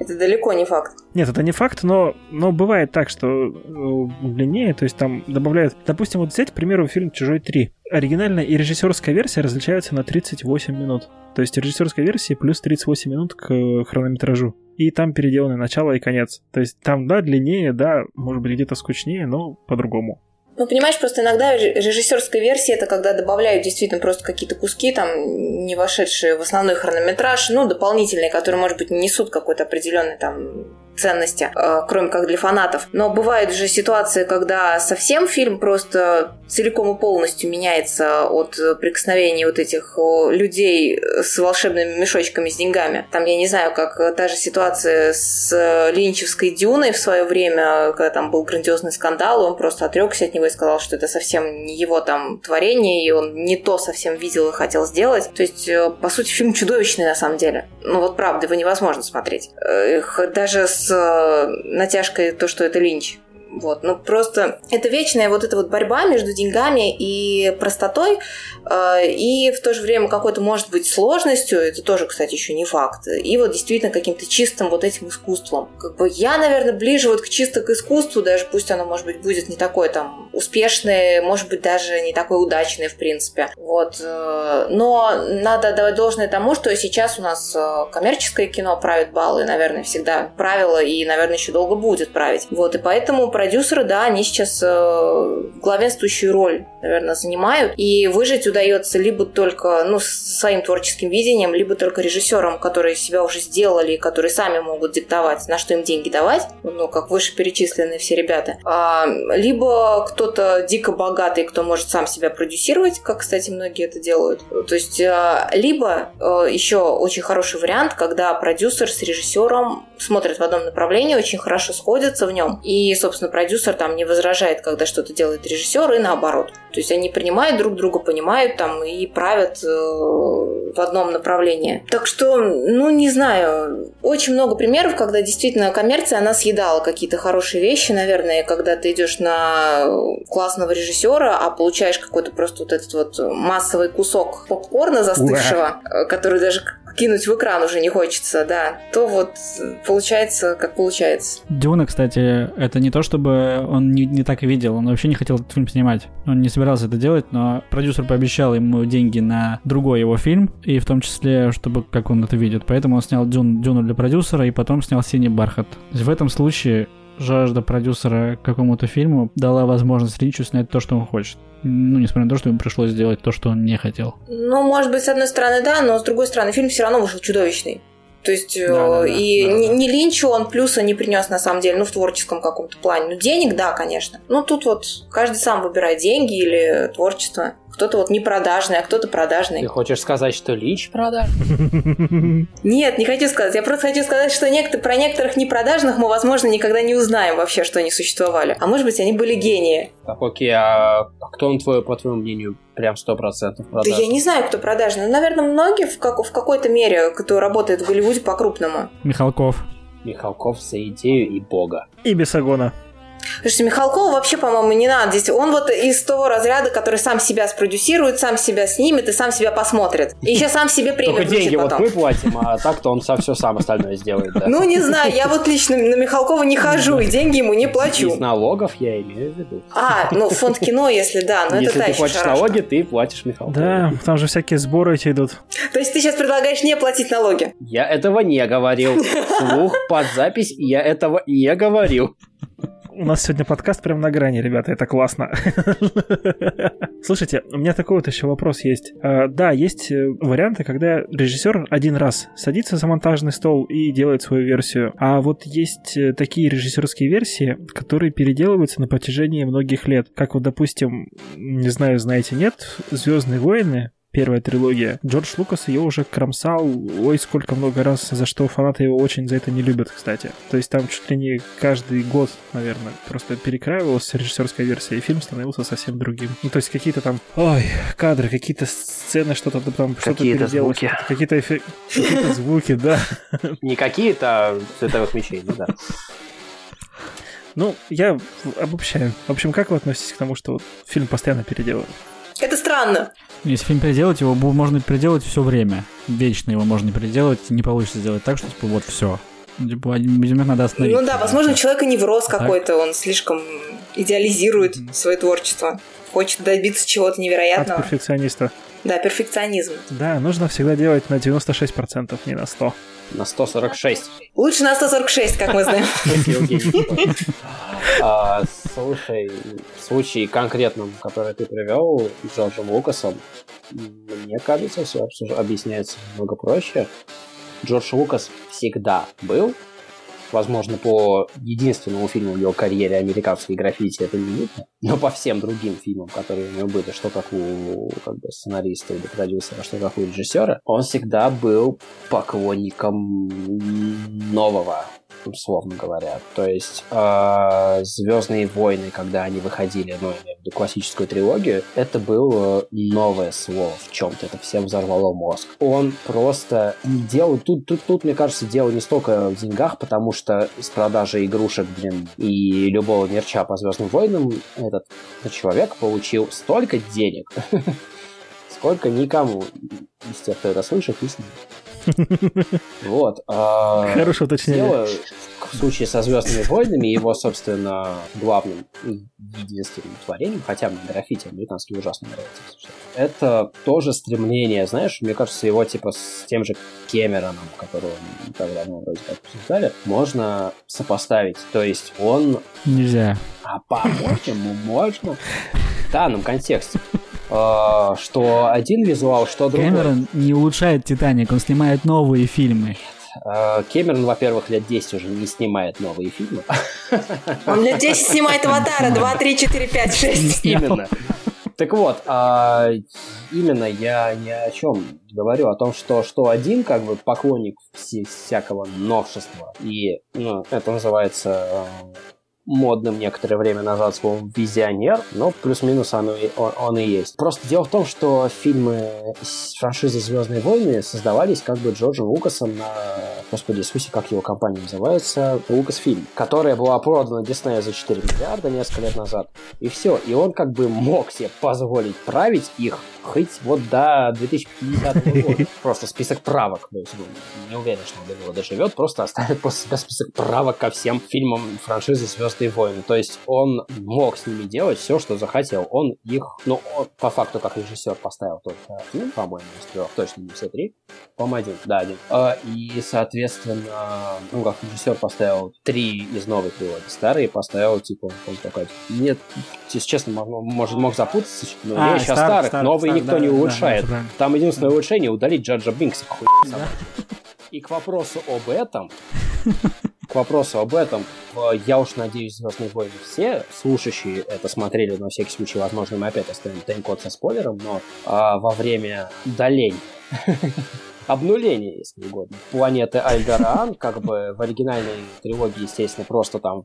Это далеко не факт. Нет, это не факт, но, но бывает так, что э, длиннее, то есть там добавляют... Допустим, вот взять, к примеру, фильм «Чужой 3». Оригинальная и режиссерская версия различаются на 38 минут. То есть режиссерская версия плюс 38 минут к э, хронометражу. И там переделаны начало и конец. То есть там, да, длиннее, да, может быть, где-то скучнее, но по-другому. Ну, понимаешь, просто иногда режиссерская версия это когда добавляют действительно просто какие-то куски, там, не вошедшие в основной хронометраж, ну, дополнительные, которые, может быть, несут какой-то определенный там ценности, э, кроме как для фанатов. Но бывают же ситуации, когда совсем фильм просто целиком и полностью меняется от прикосновений вот этих людей с волшебными мешочками с деньгами. Там, я не знаю, как та же ситуация с Линчевской Дюной в свое время, когда там был грандиозный скандал, он просто отрекся от него и сказал, что это совсем не его там творение, и он не то совсем видел и хотел сделать. То есть, э, по сути, фильм чудовищный на самом деле. Ну вот правда, его невозможно смотреть. Э, даже с Э, натяжкой то, что это Линч. Вот, ну просто это вечная вот эта вот борьба между деньгами и простотой, и в то же время какой-то может быть сложностью, это тоже, кстати, еще не факт, и вот действительно каким-то чистым вот этим искусством. Как бы я, наверное, ближе вот к чисто к искусству, даже пусть оно, может быть, будет не такое там успешное, может быть, даже не такое удачное, в принципе. Вот. Э, но надо отдавать должное тому, что сейчас у нас э, коммерческое кино правит баллы, наверное, всегда правило, и, наверное, еще долго будет править. Вот, и поэтому продюсеры, да, они сейчас э, главенствующую роль, наверное, занимают. И выжить удается либо только ну, своим творческим видением, либо только режиссерам, которые себя уже сделали, которые сами могут диктовать, на что им деньги давать, ну, как вышеперечисленные все ребята. А, либо кто-то дико богатый, кто может сам себя продюсировать, как, кстати, многие это делают. То есть, а, либо а, еще очень хороший вариант, когда продюсер с режиссером смотрят в одном направлении, очень хорошо сходятся в нем, и, собственно, продюсер там не возражает, когда что-то делает режиссер, и наоборот. То есть они принимают друг друга, понимают там и правят э, в одном направлении. Так что, ну, не знаю, очень много примеров, когда действительно коммерция, она съедала какие-то хорошие вещи, наверное, когда ты идешь на классного режиссера, а получаешь какой-то просто вот этот вот массовый кусок попкорна застывшего, Ура. который даже кинуть в экран уже не хочется, да, то вот получается, как получается. Дюна, кстати, это не то, чтобы он не, не так видел, он вообще не хотел этот фильм снимать. Он не собирался это делать, но продюсер пообещал ему деньги на другой его фильм, и в том числе, чтобы как он это видит. Поэтому он снял Дюн, Дюну для продюсера и потом снял «Синий бархат». В этом случае жажда продюсера к какому-то фильму дала возможность Линчу снять то, что он хочет. Ну, несмотря на то, что ему пришлось сделать то, что он не хотел. Ну, может быть, с одной стороны, да, но с другой стороны, фильм все равно вышел чудовищный. То есть да, да, и да, не, не Линчу он плюса не принес на самом деле, ну в творческом каком-то плане. Ну денег, да, конечно. Ну тут вот каждый сам выбирает деньги или творчество. Кто-то вот не продажный, а кто-то продажный. Ты хочешь сказать, что Линч продажный? Нет, не хочу сказать. Я просто хочу сказать, что некто, про некоторых непродажных мы, возможно, никогда не узнаем вообще, что они существовали. А может быть, они были гении. Так, окей, а кто он, твой, по твоему мнению, прям сто процентов продажный? Да я не знаю, кто продажный. Но, наверное, многие в, как, в какой-то мере, кто работает в Голливуде по-крупному. Михалков. Михалков за идею и бога. И Бесогона. Слушайте, Михалкова вообще, по-моему, не надо здесь. Он вот из того разряда, который сам себя спродюсирует, сам себя снимет и сам себя посмотрит. И еще сам себе премию Только деньги потом. вот мы платим, а так-то он все сам остальное сделает. Да? Ну, не знаю, я вот лично на Михалкова не хожу, и деньги ему не плачу. Из налогов я имею в виду. А, ну, фонд кино, если да, но если это ты платишь шарашка. налоги, ты платишь Михалкову. Да, там же всякие сборы эти идут. То есть ты сейчас предлагаешь не платить налоги? Я этого не говорил. Слух под запись я этого не говорил. У нас сегодня подкаст прям на грани, ребята, это классно. Слушайте, у меня такой вот еще вопрос есть. А, да, есть э, варианты, когда режиссер один раз садится за монтажный стол и делает свою версию. А вот есть э, такие режиссерские версии, которые переделываются на протяжении многих лет. Как вот, допустим, не знаю, знаете, нет, Звездные войны первая трилогия. Джордж Лукас ее уже кромсал, ой, сколько много раз, за что фанаты его очень за это не любят, кстати. То есть там чуть ли не каждый год, наверное, просто перекраивалась режиссерская версия, и фильм становился совсем другим. Ну, то есть какие-то там, ой, кадры, какие-то сцены, что-то там, что-то переделалось. Звуки. Какие-то, эффек... какие-то звуки, да. Не какие-то а световых мечей, ну да. Ну, я обобщаю. В общем, как вы относитесь к тому, что вот фильм постоянно переделывают? Это странно. Если фильм переделать, его можно переделать все время. Вечно его можно переделать, не получится сделать так, что типа вот все. Типа, видимо, надо остановить. Ну да, возможно, у человека невроз а какой-то, он слишком идеализирует mm-hmm. свое творчество. Хочет добиться чего-то невероятного. От перфекциониста. Да, перфекционизм. Да, нужно всегда делать на 96%, не на 100%. На 146. Лучше на 146, как мы знаем. Слушай, в случае конкретном, который ты привел, Джорджем Лукасом, мне кажется, все объясняется немного проще. Джордж Лукас всегда был возможно, по единственному фильму в его карьере «Американские граффити» это не видно, но по всем другим фильмам, которые у него были, что как у как бы, сценариста или продюсера, что как у режиссера, он всегда был поклонником нового, условно говоря. То есть э, Звездные войны, когда они выходили, ну, я имею в виду классическую трилогию, это было новое слово в чем-то. Это всем взорвало мозг. Он просто делал... Тут, тут, тут, мне кажется, дело не столько в деньгах, потому что с продажи игрушек, блин, и любого мерча по Звездным войнам этот человек получил столько денег, сколько никому из тех, кто это слышит, не снится. Вот. А, Хорошо уточнение. В случае со Звездными войнами, его, собственно, главным единственным творением, хотя мне граффити американский ужасно нравится, это тоже стремление, знаешь, мне кажется, его типа с тем же Кэмероном, которого мы тогда мы вроде как обсуждали, можно сопоставить. То есть он... Нельзя. А по-моему, можно. В данном контексте. А, что один визуал, что другой. Кэмерон не улучшает «Титаник», он снимает новые фильмы. А, Кэмерон, во-первых, лет 10 уже не снимает новые фильмы. Он лет 10 снимает «Аватара», 2, 3, 4, 5, 6. Именно. Так вот, а, именно я ни о чем говорю, о том, что, что один как бы поклонник всякого новшества, и ну, это называется модным некоторое время назад словом «визионер», но плюс-минус оно он, он и есть. Просто дело в том, что фильмы франшизы «Звездные войны» создавались как бы Джорджем Лукасом на... Господи, Иисусе, как его компания называется? Лукасфильм, которая была продана Диснею за 4 миллиарда несколько лет назад. И все. И он как бы мог себе позволить править их хоть вот до 2050 года. Просто список правок. То есть, ну, не уверен, что он до него доживет, просто оставит после себя список правок ко всем фильмам франшизы «Звездные войны». То есть он мог с ними делать все, что захотел. Он их, ну, он, по факту, как режиссер поставил только один, по-моему, из трех, точно не все три. По-моему, один, да, один. А, и, соответственно, ну, как режиссер поставил три из новых трилогии. Старые поставил, типа, он такой, нет, если честно, может, мог запутаться, но а, я еще старых, старых, новые старых, никто да, не улучшает. Да, Там единственное улучшение удалить Джаджа Бинкса, хуй. Да. И к вопросу об этом, к вопросу об этом, я уж надеюсь, Звездные войны все слушающие это смотрели, на всякий случай, возможно, мы опять оставим тайм-код со спойлером, но а, во время удаления обнуление, если угодно. Планеты Альдараан, как бы в оригинальной трилогии, естественно, просто там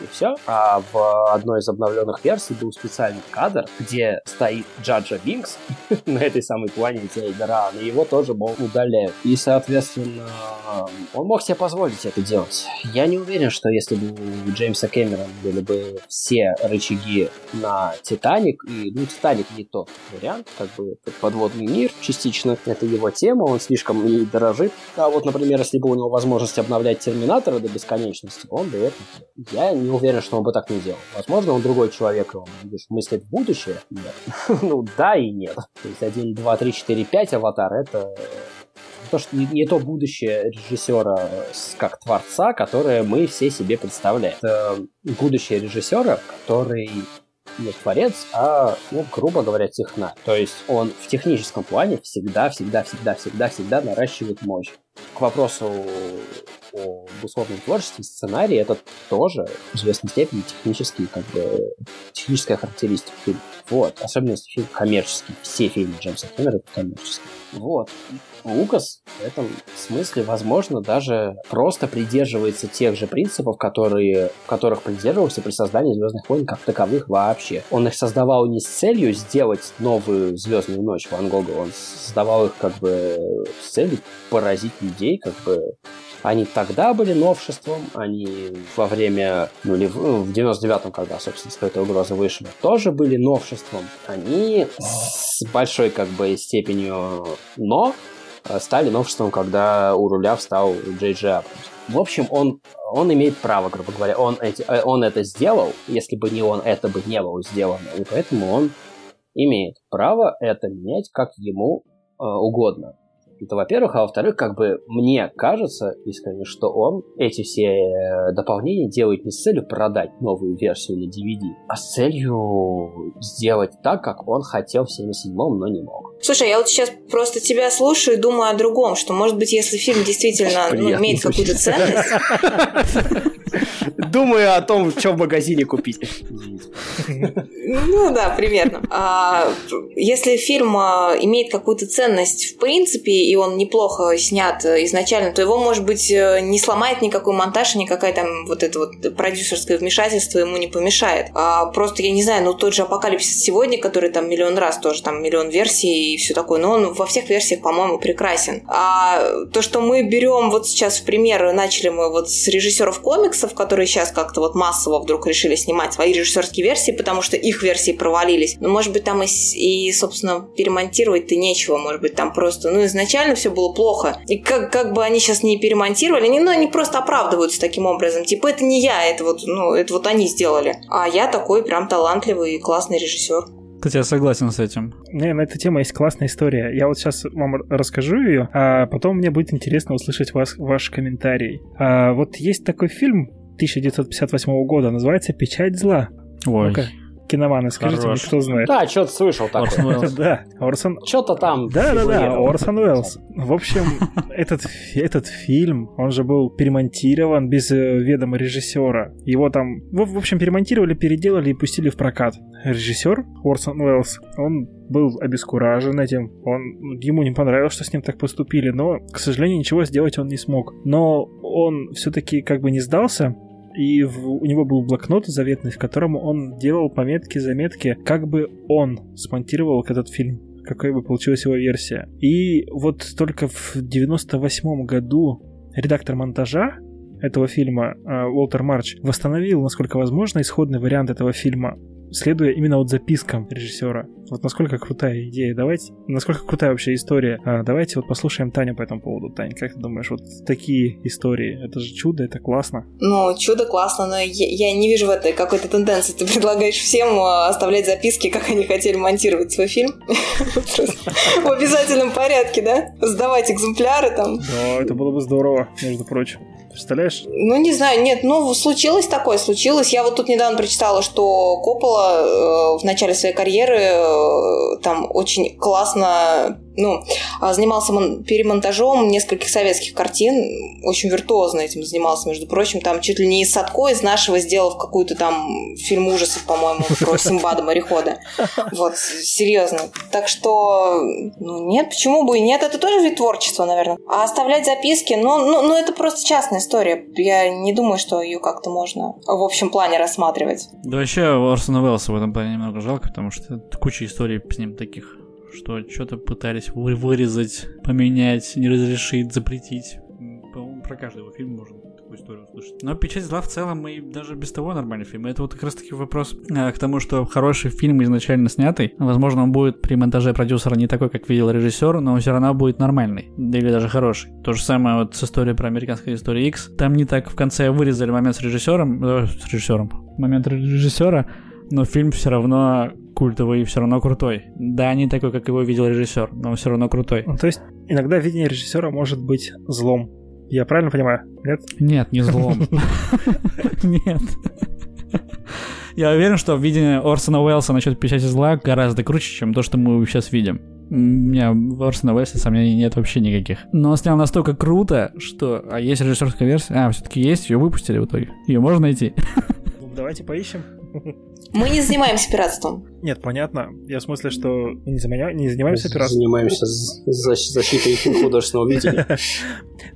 и все. А в одной из обновленных версий был специальный кадр, где стоит Джаджа Бинкс на этой самой планете Альдараан, и его тоже, мол, удаляют. И, соответственно, он мог себе позволить это делать. Я не уверен, что если бы у Джеймса Кэмерона были бы все рычаги на Титаник, и, ну, Титаник не тот вариант, как бы подводный мир частично, это его тема, он слишком ей дорожит. А вот, например, если бы у него возможность обновлять Терминатора до бесконечности, он бы это Я не уверен, что он бы так не делал. Возможно, он другой человек, он мыслит в будущее. Нет. ну, да и нет. То есть 1, 2, 3, 4, 5 аватар — это то, что не, то будущее режиссера как творца, которое мы все себе представляем. Это будущее режиссера, который не творец, а, ну, грубо говоря, техна. То есть он в техническом плане всегда, всегда, всегда, всегда, всегда наращивает мощь. К вопросу о условном творчестве, сценарий это тоже в известной степени технический, как бы, техническая характеристика фильма. Вот, особенно если фильм коммерческий. Все фильмы Джеймса Кэмерона коммерческие. Вот. Лукас в этом смысле, возможно, даже просто придерживается тех же принципов, которые, которых придерживался при создании Звездных войн как таковых вообще. Он их создавал не с целью сделать новую Звездную ночь Ван Гога, он создавал их как бы с целью поразить людей, как бы они тогда были новшеством, они во время, ну, в, ну, в 99-м, когда, собственно, скрытая угроза вышла, тоже были новшеством. Они с большой, как бы, степенью «но» стали новшеством, когда у руля встал Джей Джей Абрамс. В общем, он, он имеет право, грубо говоря, он, эти, э, он это сделал, если бы не он, это бы не было сделано, и поэтому он имеет право это менять, как ему э, угодно. Это во-первых, а во-вторых, как бы мне кажется искренне, что он эти все э, дополнения делает не с целью продать новую версию или DVD, а с целью сделать так, как он хотел в 77-м, но не мог. Слушай, я вот сейчас просто тебя слушаю и думаю о другом, что, может быть, если фильм действительно ну, имеет какую-то ценность... Думаю о том, что в магазине купить. Ну да, примерно. А, если фильм а, имеет какую-то ценность в принципе, и он неплохо снят изначально, то его, может быть, э, не сломает никакой монтаж, никакая там вот это вот продюсерское вмешательство ему не помешает. А, просто, я не знаю, ну тот же Апокалипсис сегодня, который там миллион раз тоже там миллион версий и все такое, но он во всех версиях, по-моему, прекрасен. А то, что мы берем вот сейчас в пример, начали мы вот с режиссеров комиксов, которые сейчас как-то вот массово вдруг решили снимать свои режиссерские версии, потому что их версии провалились. Но, может быть, там и, и собственно, перемонтировать-то нечего. Может быть, там просто, ну, изначально все было плохо. И как, как бы они сейчас не перемонтировали, они, ну, они просто оправдываются таким образом. Типа, это не я, это вот, ну, это вот они сделали. А я такой прям талантливый и классный режиссер. Кстати, я согласен с этим. Не, на эту тему есть классная история. Я вот сейчас вам расскажу ее, а потом мне будет интересно услышать вас, ваш комментарий. А, вот есть такой фильм 1958 года, называется «Печать зла». Ой. ну киноманы, скажите Хорош. мне, кто знает. Да, что-то слышал такое. Да, Орсон... Что-то там Да-да-да, Орсон Уэллс. В общем, этот, этот фильм, он же был перемонтирован без э, ведома режиссера. Его там, в общем, перемонтировали, переделали и пустили в прокат. Режиссер Орсон Уэллс, он был обескуражен этим, он, ему не понравилось, что с ним так поступили, но, к сожалению, ничего сделать он не смог. Но он все-таки как бы не сдался, и в, у него был блокнот заветный, в котором он делал пометки, заметки, как бы он смонтировал этот фильм какой бы получилась его версия. И вот только в 98 году редактор монтажа этого фильма э, Уолтер Марч восстановил, насколько возможно, исходный вариант этого фильма следуя именно вот запискам режиссера. Вот насколько крутая идея. Давайте, насколько крутая вообще история. А, давайте вот послушаем Таню по этому поводу. Таня, как ты думаешь, вот такие истории, это же чудо, это классно. Ну, чудо классно, но я, я не вижу в этой какой-то тенденции. Ты предлагаешь всем а, оставлять записки, как они хотели монтировать свой фильм. В обязательном порядке, да? Сдавать экземпляры там. Да, это было бы здорово, между прочим. Представляешь? Ну, не знаю, нет, ну, случилось такое, случилось. Я вот тут недавно прочитала, что Коппола э, в начале своей карьеры э, там очень классно ну, а, занимался перемонтажом нескольких советских картин, очень виртуозно этим занимался, между прочим, там чуть ли не из Садко из нашего сделав какую-то там фильм ужасов, по-моему, про Симбада морехода. Вот, серьезно. Так что, ну, нет, почему бы и нет, это тоже вид творчества, наверное. А оставлять записки, ну, ну, ну это просто частная история. Я не думаю, что ее как-то можно в общем плане рассматривать. Да вообще Орсона Уэллса в этом плане немного жалко, потому что куча историй с ним таких что что-то пытались вырезать, поменять, не разрешить, запретить. Про каждый его фильм можно такую историю услышать. Но «Печать зла» в целом и даже без того нормальный фильм. Это вот как раз-таки вопрос э, к тому, что хороший фильм изначально снятый, возможно, он будет при монтаже продюсера не такой, как видел режиссер, но он все равно будет нормальный, или даже хороший. То же самое вот с историей про американскую историю X. Там не так в конце вырезали момент с режиссером, э, с режиссером, момент режиссера, но фильм все равно культовый и все равно крутой. Да, не такой, как его видел режиссер, но он все равно крутой. Ну, то есть иногда видение режиссера может быть злом. Я правильно понимаю? Нет? Нет, не злом. Нет. Я уверен, что видение Орсона Уэллса насчет печати зла гораздо круче, чем то, что мы сейчас видим. У меня в Орсона Уэллса сомнений нет вообще никаких. Но он снял настолько круто, что... А есть режиссерская версия? А, все-таки есть, ее выпустили в итоге. Ее можно найти? Ну, давайте поищем. Мы не занимаемся пиратством. Нет, понятно. Я в смысле, что мы не, заня... не занимаемся пиратством. Занимаемся защитой художественного видения.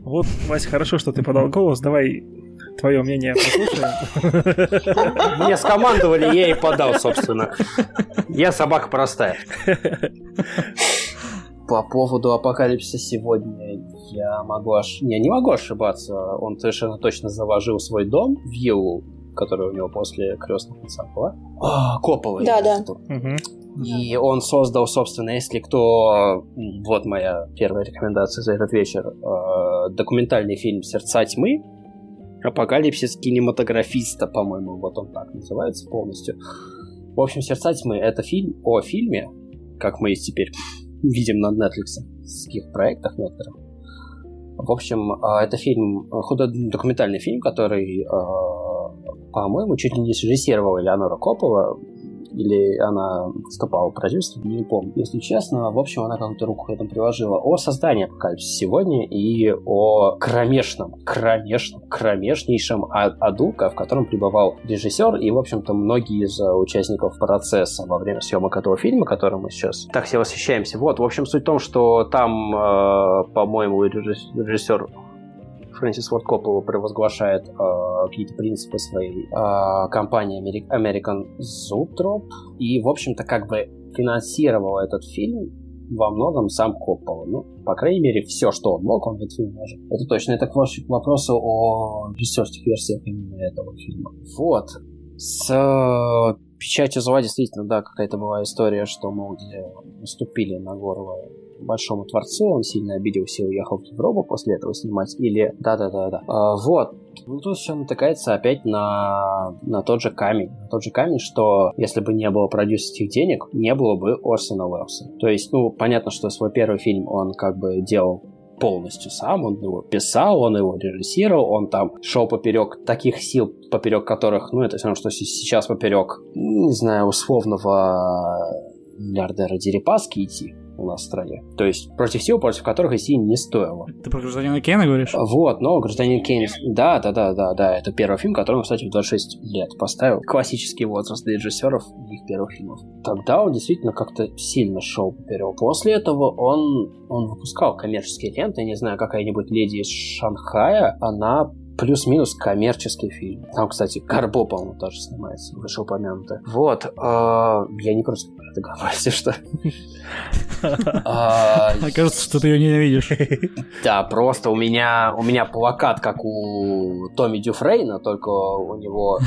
Вот, Вася, хорошо, что ты подал голос. Давай твое мнение послушаем. Мне скомандовали, я и подал, собственно. Я собака простая. По поводу апокалипсиса сегодня я могу аж... Не, не могу ошибаться. Он совершенно точно заложил свой дом в Виллу которая у него после крестных отца была. А, Коппола. Да, да. И он создал, собственно, если кто... Вот моя первая рекомендация за этот вечер. Э, документальный фильм «Сердца тьмы». Апокалипсис кинематографиста, по-моему, вот он так называется полностью. В общем, «Сердца тьмы» — это фильм о фильме, как мы теперь видим на Netflix, в проектах некоторых. В общем, э, это фильм, худо документальный фильм, который э, по-моему, чуть ли не срежиссировала Элеонора Копова, или она выступала продюсером, не помню. Если честно, в общем, она какую-то руку к этому приложила. О создании апокалипсиса сегодня и о кромешном, кромешном, кромешнейшем а-, аду, в котором пребывал режиссер и, в общем-то, многие из участников процесса во время съемок этого фильма, которым мы сейчас так все восхищаемся. Вот, в общем, суть в том, что там, э, по-моему, режиссер Фрэнсис Форд Коппола провозглашает э, какие-то принципы своей э, компании American Zoetrope. И, в общем-то, как бы финансировал этот фильм во многом сам Коппола. Ну, по крайней мере, все, что он мог, он в этот фильм вложил. Это точно. Это к вопросу о режиссерских версиях именно этого фильма. Вот. С э, печатью зла действительно, да, какая-то была история, что, мол, где наступили на горло большому творцу, он сильно обиделся и уехал в Европу после этого снимать, или... Да-да-да-да. А, вот. Ну, тут все натыкается опять на, на тот же камень. На тот же камень, что если бы не было продюсерских денег, не было бы Орсона Уэллса. То есть, ну, понятно, что свой первый фильм он как бы делал полностью сам, он его писал, он его режиссировал, он там шел поперек таких сил, поперек которых, ну, это все равно, что сейчас поперек, не знаю, условного миллиардера Дерипаски идти у нас в стране. То есть против сил, против которых идти не стоило. Ты про гражданина Кейна говоришь? Вот, но гражданин Кейн... Да, да, да, да, да. Это первый фильм, который он, кстати, в 26 лет поставил. Классический возраст для режиссеров их первых фильмов. Тогда он действительно как-то сильно шел поперек. После этого он, он выпускал коммерческие ленты. Я не знаю, какая-нибудь леди из Шанхая, она плюс-минус коммерческий фильм. Там, кстати, Карбо, по-моему, тоже снимается, вышеупомянутый. Вот. Э, я не просто это говорю, если что. А, Окажется, что ты ее ненавидишь. Да, просто у меня у меня плакат, как у Томми Дюфрейна, только у него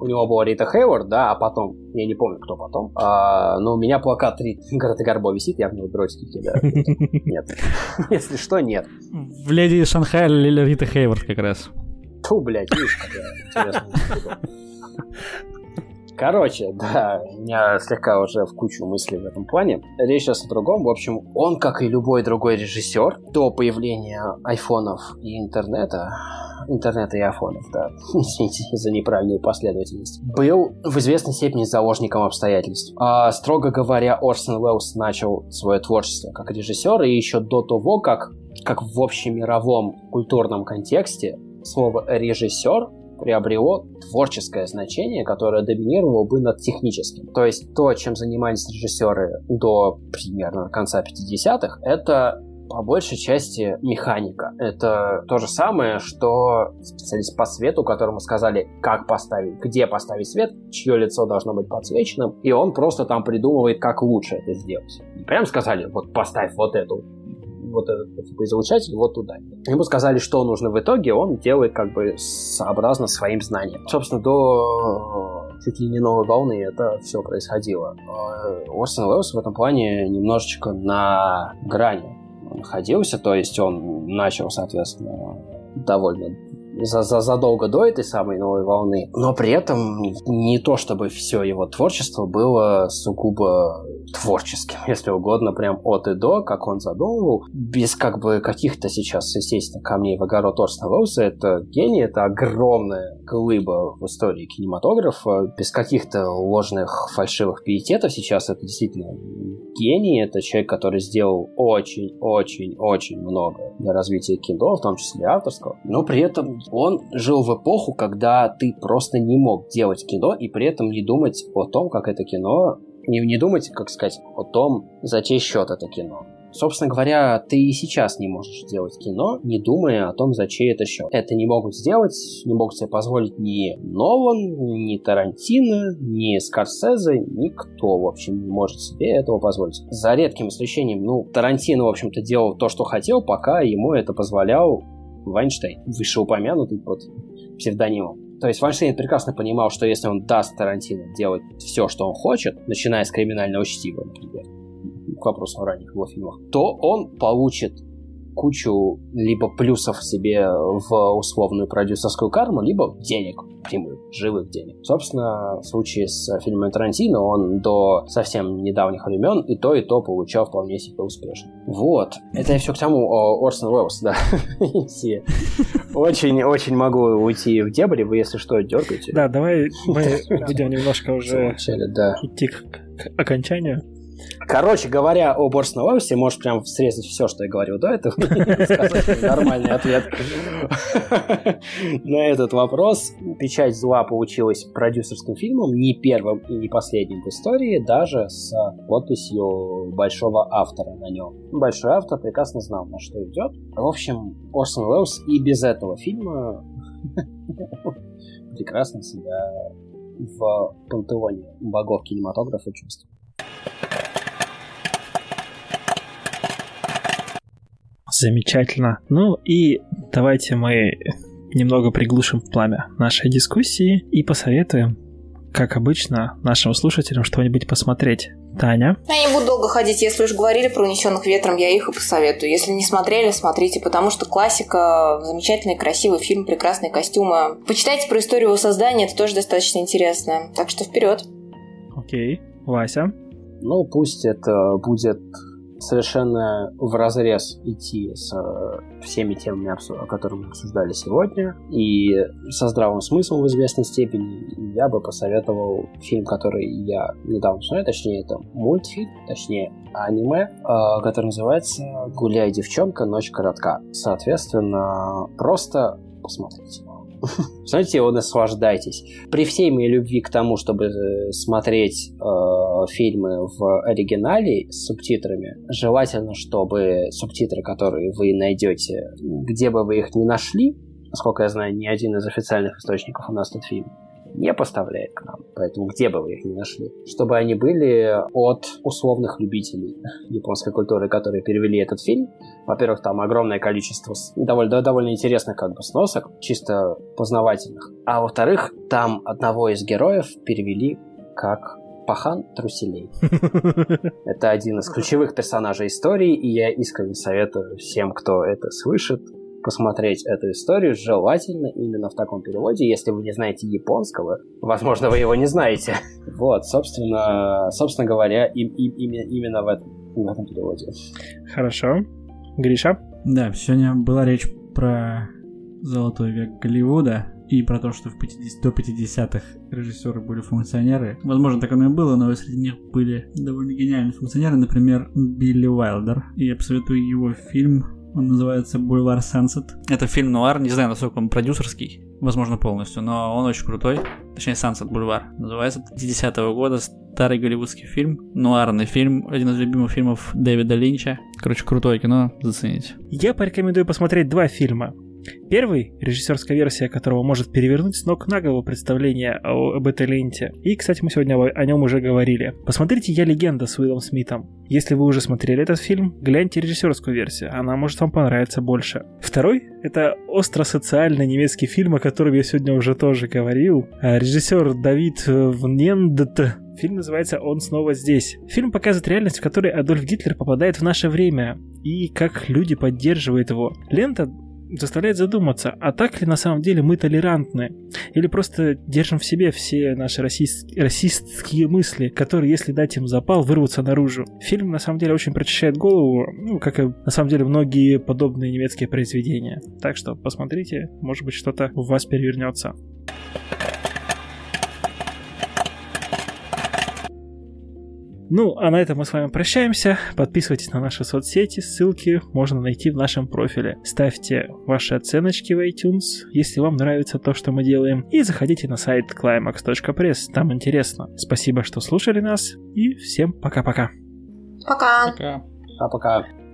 у него была Рита Хейворд, да, а потом, я не помню, кто потом, а, но у меня плакат Грета Гарбо висит, я в него дротики кидаю. Нет. Если что, нет. В Леди Шанхай или Рита Хейворд как раз. Ту, блядь, видишь, Короче, да, меня слегка уже в кучу мыслей в этом плане. Речь сейчас о другом. В общем, он, как и любой другой режиссер, до появления айфонов и интернета, интернета и айфонов, да, извините за неправильную последовательность, был в известной степени заложником обстоятельств. А, строго говоря, Орсон Уэллс начал свое творчество как режиссер, и еще до того, как, как в общемировом культурном контексте слово «режиссер» приобрело творческое значение, которое доминировало бы над техническим. То есть то, чем занимались режиссеры до примерно конца 50-х, это по большей части механика. Это то же самое, что специалист по свету, которому сказали, как поставить, где поставить свет, чье лицо должно быть подсвеченным, и он просто там придумывает, как лучше это сделать. Прям сказали, вот поставь вот эту вот этот типа, излучатель вот туда. Ему сказали, что нужно в итоге, он делает как бы сообразно своим знаниям. Собственно, до чуть ли не новой волны это все происходило. Орсон Уэллс в этом плане немножечко на грани находился, то есть он начал, соответственно, довольно за, за, задолго до этой самой новой волны, но при этом не то чтобы все его творчество было сугубо творческим, если угодно, прям от и до, как он задумывал, без как бы каких-то сейчас, естественно, камней в огород Орсона Уэллса. Это гений, это огромная глыба в истории кинематографа, без каких-то ложных фальшивых пиететов сейчас это действительно гений, это человек, который сделал очень-очень-очень много для развития кино, в том числе авторского, но при этом он жил в эпоху, когда ты просто не мог делать кино и при этом не думать о том, как это кино не, не думать, как сказать, о том, за чей счет это кино. Собственно говоря, ты и сейчас не можешь делать кино, не думая о том, за чей это счет. Это не могут сделать, не могут себе позволить ни Нолан, ни Тарантино, ни Скорсезе, никто, в общем, не может себе этого позволить. За редким исключением, ну, Тарантино, в общем-то, делал то, что хотел, пока ему это позволял Вайнштейн, вышеупомянутый под псевдонимом. То есть Вайнштейн прекрасно понимал, что если он даст Тарантино делать все, что он хочет, начиная с криминального чтива, например, к вопросу о ранних его фильмах, то он получит кучу либо плюсов себе в условную продюсерскую карму, либо денег прямых, живых денег. Собственно, в случае с фильмом Тарантино он до совсем недавних времен и то, и то получал вполне себе успешно. Вот. Это я все к тому о Орсон Уэллс, да. Очень-очень могу уйти в дебри, вы, если что, дергаете. Да, давай мы будем немножко уже идти к окончанию. Короче говоря, о Борс Новости, можешь прям срезать все, что я говорил до этого. Нормальный ответ на этот вопрос. «Печать зла» получилась продюсерским фильмом, не первым и не последним в истории, даже с подписью большого автора на нем. Большой автор прекрасно знал, на что идет. В общем, Орсон Уэллс и без этого фильма прекрасно себя в пантеоне богов кинематографа чувствует. Замечательно. Ну и давайте мы немного приглушим пламя нашей дискуссии и посоветуем, как обычно, нашим слушателям что-нибудь посмотреть. Таня? Я не буду долго ходить, если уж говорили про унесенных ветром, я их и посоветую. Если не смотрели, смотрите, потому что классика, замечательный, красивый фильм, прекрасные костюмы. Почитайте про историю его создания, это тоже достаточно интересно. Так что вперед. Окей. Вася? Ну, пусть это будет совершенно в разрез идти с э, всеми темами, которые мы обсуждали сегодня, и со здравым смыслом в известной степени, я бы посоветовал фильм, который я недавно смотрел, точнее, это мультфильм, точнее, аниме, э, который называется «Гуляй, девчонка, ночь коротка». Соответственно, просто посмотрите. Смотрите его, наслаждайтесь. При всей моей любви к тому, чтобы э, смотреть э, фильмы в оригинале с субтитрами, желательно, чтобы субтитры, которые вы найдете, где бы вы их ни нашли, насколько я знаю, ни один из официальных источников у нас тут фильм, не поставляет к нам. Поэтому где бы вы их ни нашли. Чтобы они были от условных любителей японской культуры, которые перевели этот фильм. Во-первых, там огромное количество довольно, довольно интересных как бы сносок, чисто познавательных. А во-вторых, там одного из героев перевели как Пахан Труселей. Это один из ключевых персонажей истории, и я искренне советую всем, кто это слышит, посмотреть эту историю, желательно именно в таком переводе. Если вы не знаете японского, возможно, вы его не знаете. Вот, собственно, собственно говоря, им, им, именно в этом, в этом переводе. Хорошо. Гриша? Да, сегодня была речь про золотой век Голливуда и про то, что в 50, до 50-х режиссеры были функционеры. Возможно, так оно и было, но среди них были довольно гениальные функционеры, например, Билли Уайлдер. И я посоветую его фильм он называется «Бульвар Сансет». Это фильм нуар, не знаю, насколько он продюсерский, возможно, полностью, но он очень крутой. Точнее, «Сансет Бульвар» называется. 50-го года, старый голливудский фильм, нуарный фильм, один из любимых фильмов Дэвида Линча. Короче, крутое кино, зацените. Я порекомендую посмотреть два фильма. Первый, режиссерская версия которого может перевернуть с ног на голову представление об этой ленте. И, кстати, мы сегодня о нем уже говорили. Посмотрите «Я легенда» с Уиллом Смитом. Если вы уже смотрели этот фильм, гляньте режиссерскую версию, она может вам понравиться больше. Второй — это остро-социальный немецкий фильм, о котором я сегодня уже тоже говорил. А режиссер Давид Внендт Фильм называется «Он снова здесь». Фильм показывает реальность, в которой Адольф Гитлер попадает в наше время и как люди поддерживают его. Лента заставляет задуматься, а так ли на самом деле мы толерантны? Или просто держим в себе все наши расист... расистские мысли, которые, если дать им запал, вырвутся наружу? Фильм на самом деле очень прочищает голову, ну, как и на самом деле многие подобные немецкие произведения. Так что посмотрите, может быть что-то у вас перевернется. Ну, а на этом мы с вами прощаемся. Подписывайтесь на наши соцсети, ссылки можно найти в нашем профиле. Ставьте ваши оценочки в iTunes, если вам нравится то, что мы делаем. И заходите на сайт climax.press, там интересно. Спасибо, что слушали нас, и всем пока-пока. Пока. Пока. Пока-пока.